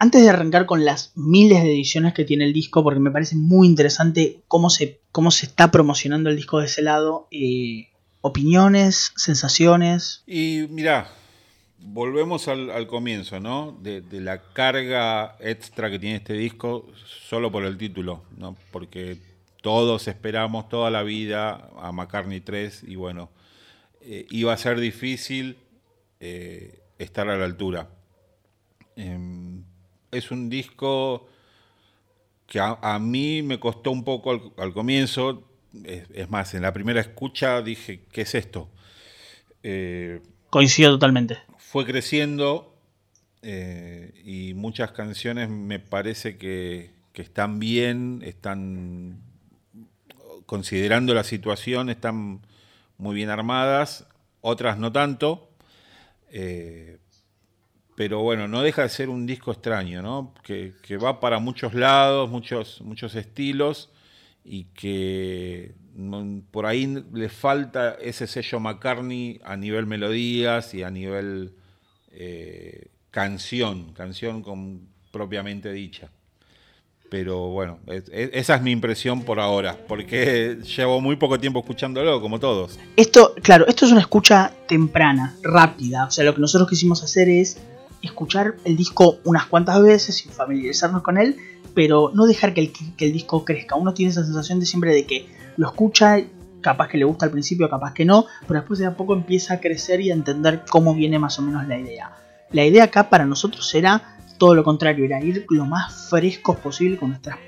antes de arrancar con las miles de ediciones que tiene el disco, porque me parece muy interesante cómo se, cómo se está promocionando el disco de ese lado, eh, opiniones, sensaciones. Y mira, volvemos al, comienzo, ¿no? De, la carga extra que tiene este disco solo por el título, ¿no? Porque todos esperamos toda la vida a McCartney 3 y bueno, eh, iba a ser difícil eh, estar a la altura. Es un disco que a, mí me costó un poco al, comienzo es, más, en la primera escucha dije, ¿qué es esto? Eh, Coincido totalmente. Fue creciendo eh, y muchas canciones me parece que, están bien, están considerando la situación, están muy bien armadas, otras no tanto. Eh, pero bueno, no deja de ser un disco extraño, ¿no? Que, que, va para muchos lados, muchos, muchos estilos y que por ahí le falta ese sello McCartney a nivel melodías y a nivel eh, canción, canción propiamente dicha. Pero bueno, esa es mi impresión por ahora, porque llevo muy poco tiempo escuchándolo, como todos. Esto, claro, esto es una escucha temprana, rápida. O sea, lo que nosotros quisimos hacer es escuchar el disco unas cuantas veces y familiarizarnos con él, pero no dejar que el, disco crezca. Uno tiene esa sensación de siempre de que lo escucha, capaz que le gusta al principio, capaz que no, pero después de a poco empieza a crecer y a entender cómo viene más o menos la idea. La idea acá para nosotros era todo lo contrario, era ir lo más frescos posible con nuestras,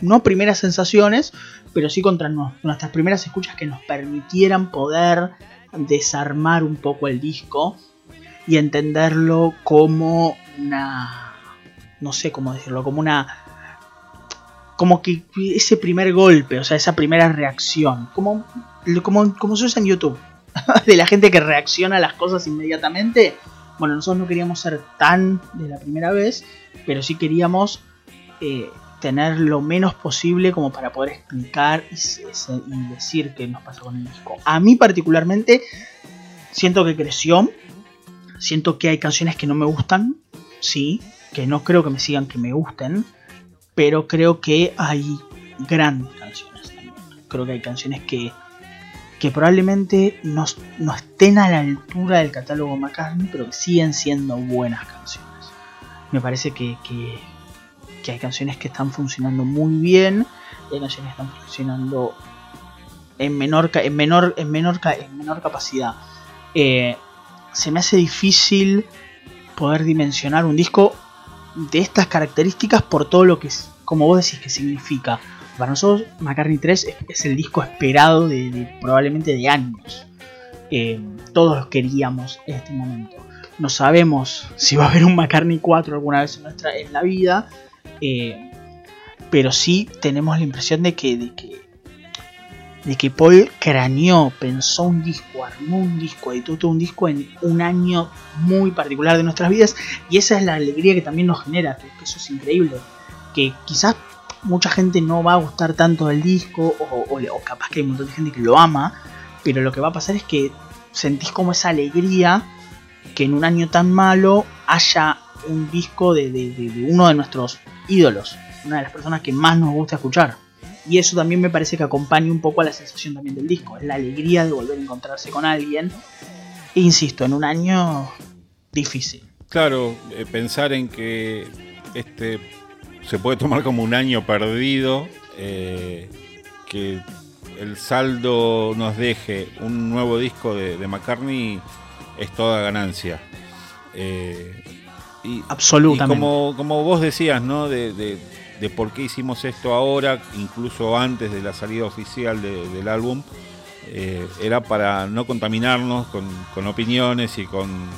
no primeras sensaciones, pero sí contra nuestras primeras escuchas que nos permitieran poder desarmar un poco el disco y entenderlo como una, no sé cómo decirlo, como una como que ese primer golpe, o sea, esa primera reacción, como, como, como se usa en YouTube, de la gente que reacciona a las cosas inmediatamente. Bueno, nosotros no queríamos ser tan de la primera vez, pero sí queríamos eh, tener lo menos posible como para poder explicar y, decir qué nos pasa con el disco. A mí particularmente siento que creció, siento que hay canciones que no me gustan, sí, que no creo que me sigan que me gusten pero creo que hay grandes canciones también. Creo que hay canciones que, que probablemente no, estén a la altura del catálogo McCartney, pero que siguen siendo buenas canciones. Me parece que, hay canciones que están funcionando muy bien, y hay canciones que están funcionando en menor, en menor, en menor, en menor capacidad. Eh, se me hace difícil poder dimensionar un disco de estas características por todo lo que, como vos decís, que significa. Para nosotros, McCartney 3 es, el disco esperado de, probablemente de años. Eh, todos queríamos en este momento. No sabemos si va a haber un McCartney 4 alguna vez en, nuestra, en la vida, eh, pero sí tenemos la impresión de que de que Paul craneó, pensó un disco, armó un disco, editó todo un disco en un año muy particular de nuestras vidas y esa es la alegría que también nos genera, que, eso es increíble, que quizás mucha gente no va a gustar tanto del disco o, capaz que hay un montón de gente que lo ama, pero lo que va a pasar es que sentís como esa alegría que en un año tan malo haya un disco de uno de nuestros ídolos, una de las personas que más nos gusta escuchar. Y eso también me parece que acompaña un poco a la sensación también del disco, la alegría de volver a encontrarse con alguien. E insisto, en un año difícil. Claro, eh, pensar en que este se puede tomar como un año perdido, eh, que el saldo nos deje un nuevo disco de, McCartney es toda ganancia. Eh, y, Absolutamente. como, como vos decías, ¿no? de, de por qué hicimos esto ahora, incluso antes de la salida oficial del álbum, eh, era para no contaminarnos con, opiniones y con,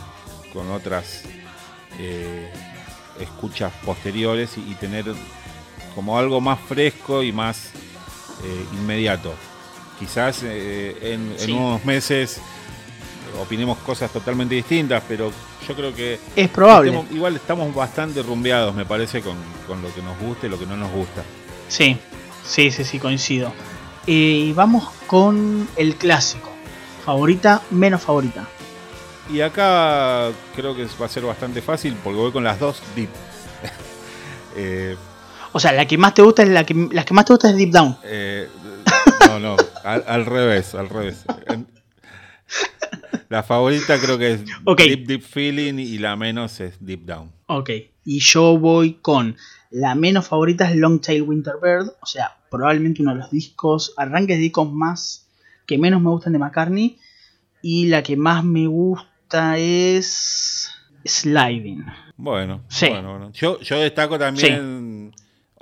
otras eh, escuchas posteriores y, tener como algo más fresco y más eh, inmediato. Quizás en, unos meses opinemos cosas totalmente distintas, pero yo creo que... Es probable. igual estamos bastante rumbeados, me parece, con, lo que nos gusta y lo que no nos gusta. Sí, sí, sí, sí, coincido. Y vamos con el clásico. Favorita, menos favorita. Y acá creo que va a ser bastante fácil porque voy con las dos deep. Eh, o sea, la que más te gusta es la que, la que más te gusta es Deep Down. Eh, no, no, al, revés, al revés. La favorita creo que es Deep Deep Feeling y la menos es Deep Down. Ok, y yo voy con la menos favorita es Long Tail Winter Bird, o sea, probablemente uno de los discos, arranques de discos más que menos me gustan de McCartney. Y la que más me gusta es Sliding. Bueno, bueno, Yo, yo destaco también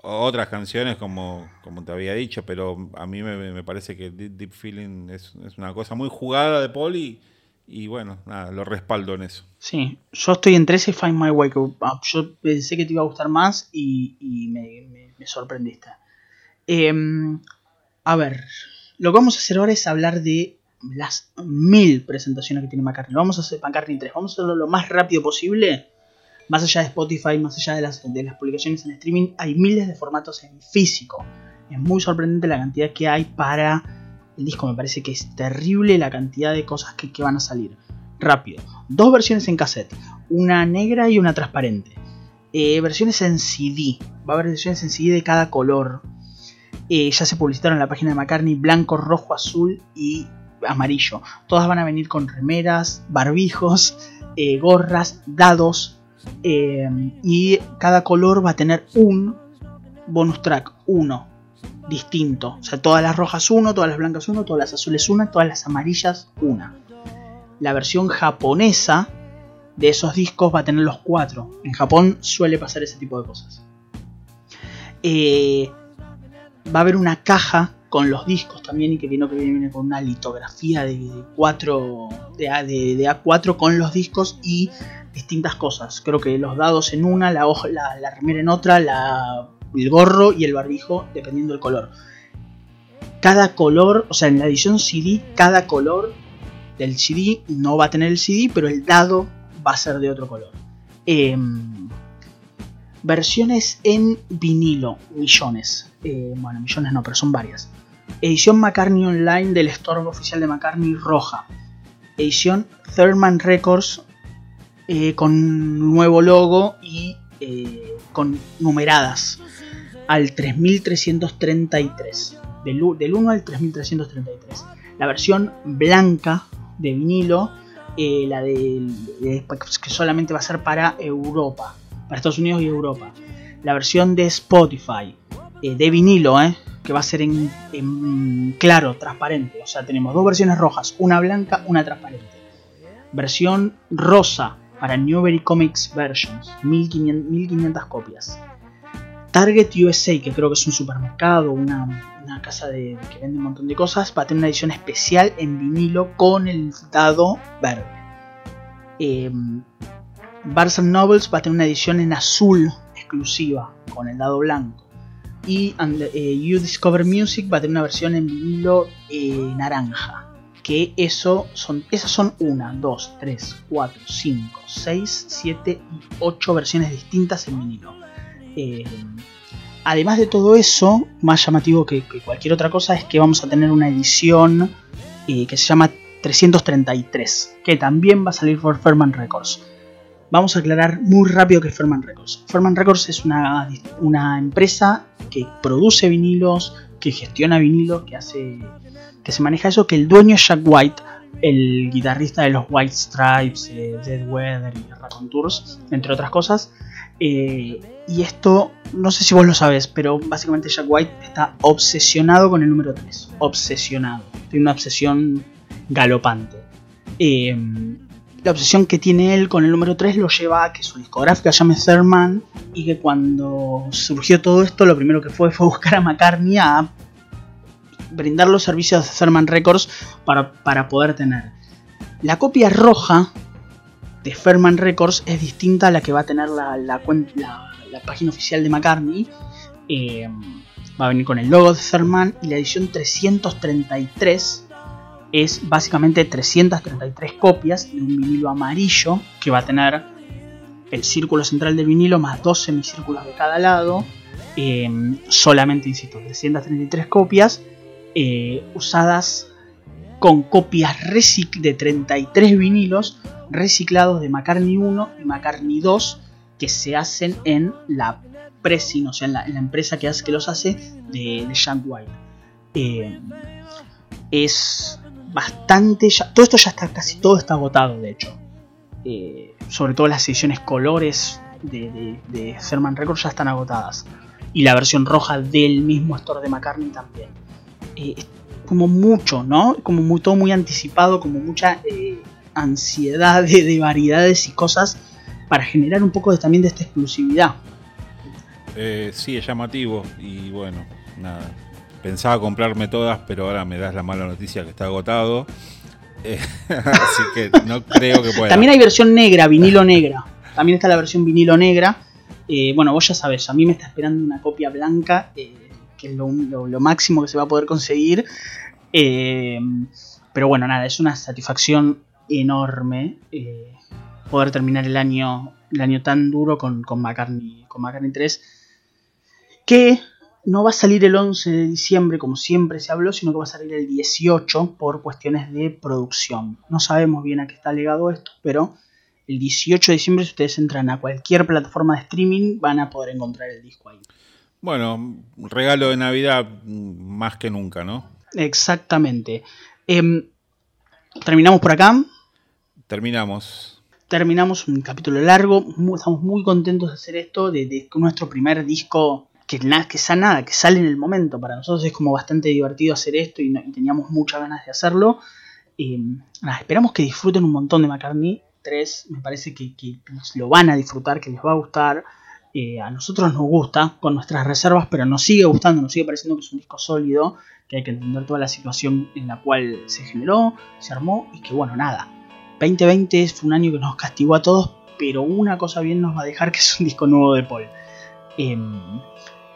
otras canciones como, como te había dicho, pero a mí me, parece que Deep, Feeling es, una cosa muy jugada de Paul y, bueno, nada, lo respaldo en eso. Sí, yo estoy entre ese Find My Way, que ah, yo pensé que te iba a gustar más y, me, sorprendiste. Em, a ver, lo que vamos a hacer ahora es hablar de las mil presentaciones que tiene McCartney. Lo vamos a hacer McCartney 3, vamos a hacerlo lo más rápido posible más allá de Spotify, más allá de las, de las publicaciones en streaming, hay miles de formatos en físico. Es muy sorprendente la cantidad que hay para el disco. Me parece que es terrible la cantidad de cosas que, van a salir. Rápido. Dos versiones en cassette. Una negra y una transparente. Eh, versiones en CD. Va a haber versiones en CD de cada color. Eh, ya se publicitaron en la página de McCartney blanco, rojo, azul y amarillo. Todas van a venir con remeras, barbijos, eh, gorras, dados, y cada color va a tener un bonus track, uno, distinto. O sea, todas las rojas uno, todas las blancas uno, todas las azules una, todas las amarillas una. La versión japonesa de esos discos va a tener los cuatro. En Japón suele pasar ese tipo de cosas. Eh, va a haber una caja con los discos también y que viene, que viene con una litografía de, 4 de, de, A4 con los discos y distintas cosas. Creo que los dados en una, la, hoja, la, remera en otra, el gorro y el barbijo, dependiendo del color. Cada color, o sea, en la edición CD, cada color del CD no va a tener el CD, pero el dado va a ser de otro color. Em, versiones en vinilo, millones. Eh, bueno, millones no, pero son varias. Edición McCartney Online del store oficial de McCartney roja. Edición Thurman Records eh, con nuevo logo y eh, con numeradas al 3333. Del, del 1 al 3333. La versión blanca de vinilo, eh, la de, que solamente va a ser para Europa, para Estados Unidos y Europa. La versión de Spotify, de vinilo, que va a ser en, claro, transparente. O sea, tenemos dos versiones rojas, una blanca, una transparente. Versión rosa para Newbery Comics Versions, 1500, copias. Target USA, que creo que es un supermercado, una, casa que vende un montón de cosas, va a tener una edición especial en vinilo con el dado verde. Eh, Barnes Nobles va a tener una edición en azul exclusiva con el dado blanco. Y eh, You Discover Music va a tener una versión en vinilo eh, naranja que eso son, esas son 1, 2, 3, 4, 5, 6, 7 y 8 versiones distintas en vinilo. Eh, además de todo eso, más llamativo que, cualquier otra cosa es que vamos a tener una edición eh, que se llama 333, que también va a salir por Ferman Records. Vamos a aclarar muy rápido que es Ferman Records. Ferman Records es una, empresa que produce vinilos, que gestiona vinilos, que hace que se maneja eso, que el dueño es Jack White, el guitarrista de los White Stripes, eh, Dead Weather y Raccoon Tours, entre otras cosas. Eh, y esto, no sé si vos lo sabes, pero básicamente Jack White está obsesionado con el número 3. Obsesionado. Tiene una obsesión galopante. Eh, la obsesión que tiene él con el número 3 lo lleva a que su discográfica llame Thurman y que cuando surgió todo esto lo primero que fue fue buscar a McCartney a brindar los servicios de Thurman Records para, poder tener. La copia roja de Ferman Records es distinta a la que va a tener la, la, página oficial de McCartney. Eh, va a venir con el logo de Thurman y la edición 333 es básicamente 333 copias de un vinilo amarillo que va a tener el círculo central del vinilo más dos semicírculos de cada lado. Eh, solamente, insisto, 333 copias eh, usadas con copias de 33 vinilos reciclados de McCartney 1 y McCartney 2 que se hacen en la Presin, o sea, en la, empresa que, hace, que los hace de, de White. Eh, es bastante. todo esto ya está, casi todo está agotado, de hecho. Eh, sobre todo las ediciones colores de, de, Records ya están agotadas. Y la versión roja del mismo store de McCartney también. Eh, como mucho, ¿no? Como muy, todo muy anticipado, como mucha eh, ansiedad de, variedades y cosas para generar un poco de, también de esta exclusividad. Eh, sí, es llamativo y bueno, nada. Pensaba comprarme todas, pero ahora me das la mala noticia que está agotado. Eh, así que no creo que pueda. También hay versión negra, vinilo negra. También está la versión vinilo negra. Eh, bueno, vos ya sabes, a mí me está esperando una copia blanca, que es lo, máximo que se va a poder conseguir. pero bueno, nada, es una satisfacción enorme poder terminar el año, el año tan duro con, con, McCartney, con McCartney 3 que no va a salir el 11 de diciembre como siempre se habló, sino que va a salir el 18 por cuestiones de producción. No sabemos bien a qué está legado esto, pero el 18 de diciembre si ustedes entran a cualquier plataforma de streaming van a poder encontrar el disco ahí. Bueno, regalo de Navidad más que nunca, ¿no? Exactamente. Em, terminamos por acá. Terminamos. Terminamos un capítulo largo. estamos muy contentos de hacer esto, de, de nuestro primer disco que, nada, que nada, que sale en el momento. Para nosotros es como bastante divertido hacer esto y, teníamos muchas ganas de hacerlo. esperamos que disfruten un montón de McCartney 3. Me parece que, lo van a disfrutar, que les va a gustar. Eh, a nosotros nos gusta, con nuestras reservas, pero nos sigue gustando, nos sigue pareciendo que es un disco sólido, que hay que entender toda la situación en la cual se generó, se armó y que bueno, nada. 2020 fue un año que nos castigó a todos, pero una cosa bien nos va a dejar que es un disco nuevo de Paul. Em,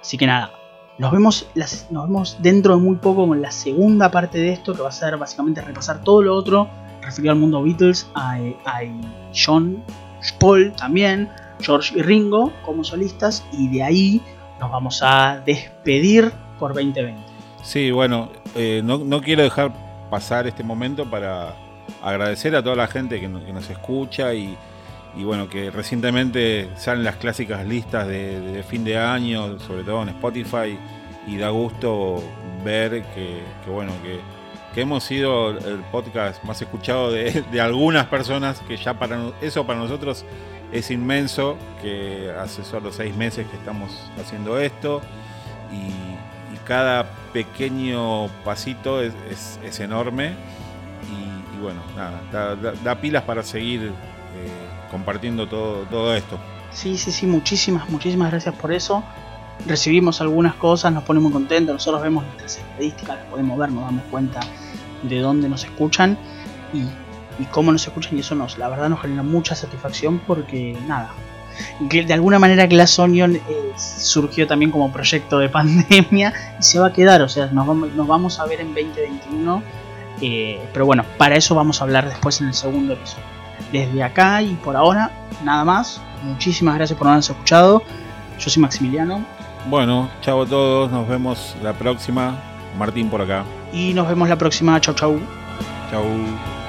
Así que nada, nos vemos, nos vemos dentro de muy poco con la segunda parte de esto, que va a ser básicamente repasar todo lo otro referido al mundo Beatles, a, John, Paul también, George y Ringo como solistas, y de ahí nos vamos a despedir por 2020. Sí, bueno, eh, no, quiero dejar pasar este momento para agradecer a toda la gente que nos escucha y, y bueno, que recientemente salen las clásicas listas de, fin de año, sobre todo en Spotify, y da gusto ver que, bueno, que, hemos sido el podcast más escuchado de, algunas personas, que ya para eso para nosotros es inmenso, que hace solo seis meses que estamos haciendo esto, y, cada pequeño pasito es, enorme, y, bueno, nada, da, pilas para seguir. Eh, compartiendo todo, todo esto. Sí, sí, sí, muchísimas, muchísimas gracias por eso. Recibimos algunas cosas, nos ponemos contentos, nosotros vemos nuestras estadísticas, las podemos ver, nos damos cuenta de dónde nos escuchan y, cómo nos escuchan y eso nos, la verdad nos genera mucha satisfacción porque nada, de alguna manera Glass Onion eh, surgió también como proyecto de pandemia y se va a quedar, o sea, nos vamos, nos vamos a ver en 2021, eh, pero bueno, para eso vamos a hablar después en el segundo episodio desde acá y por ahora, nada más. Muchísimas gracias por habernos escuchado. Yo soy Maximiliano. Bueno, chao a todos, nos vemos la próxima. Martín por acá. Y nos vemos la próxima. Chau, chau. Chau.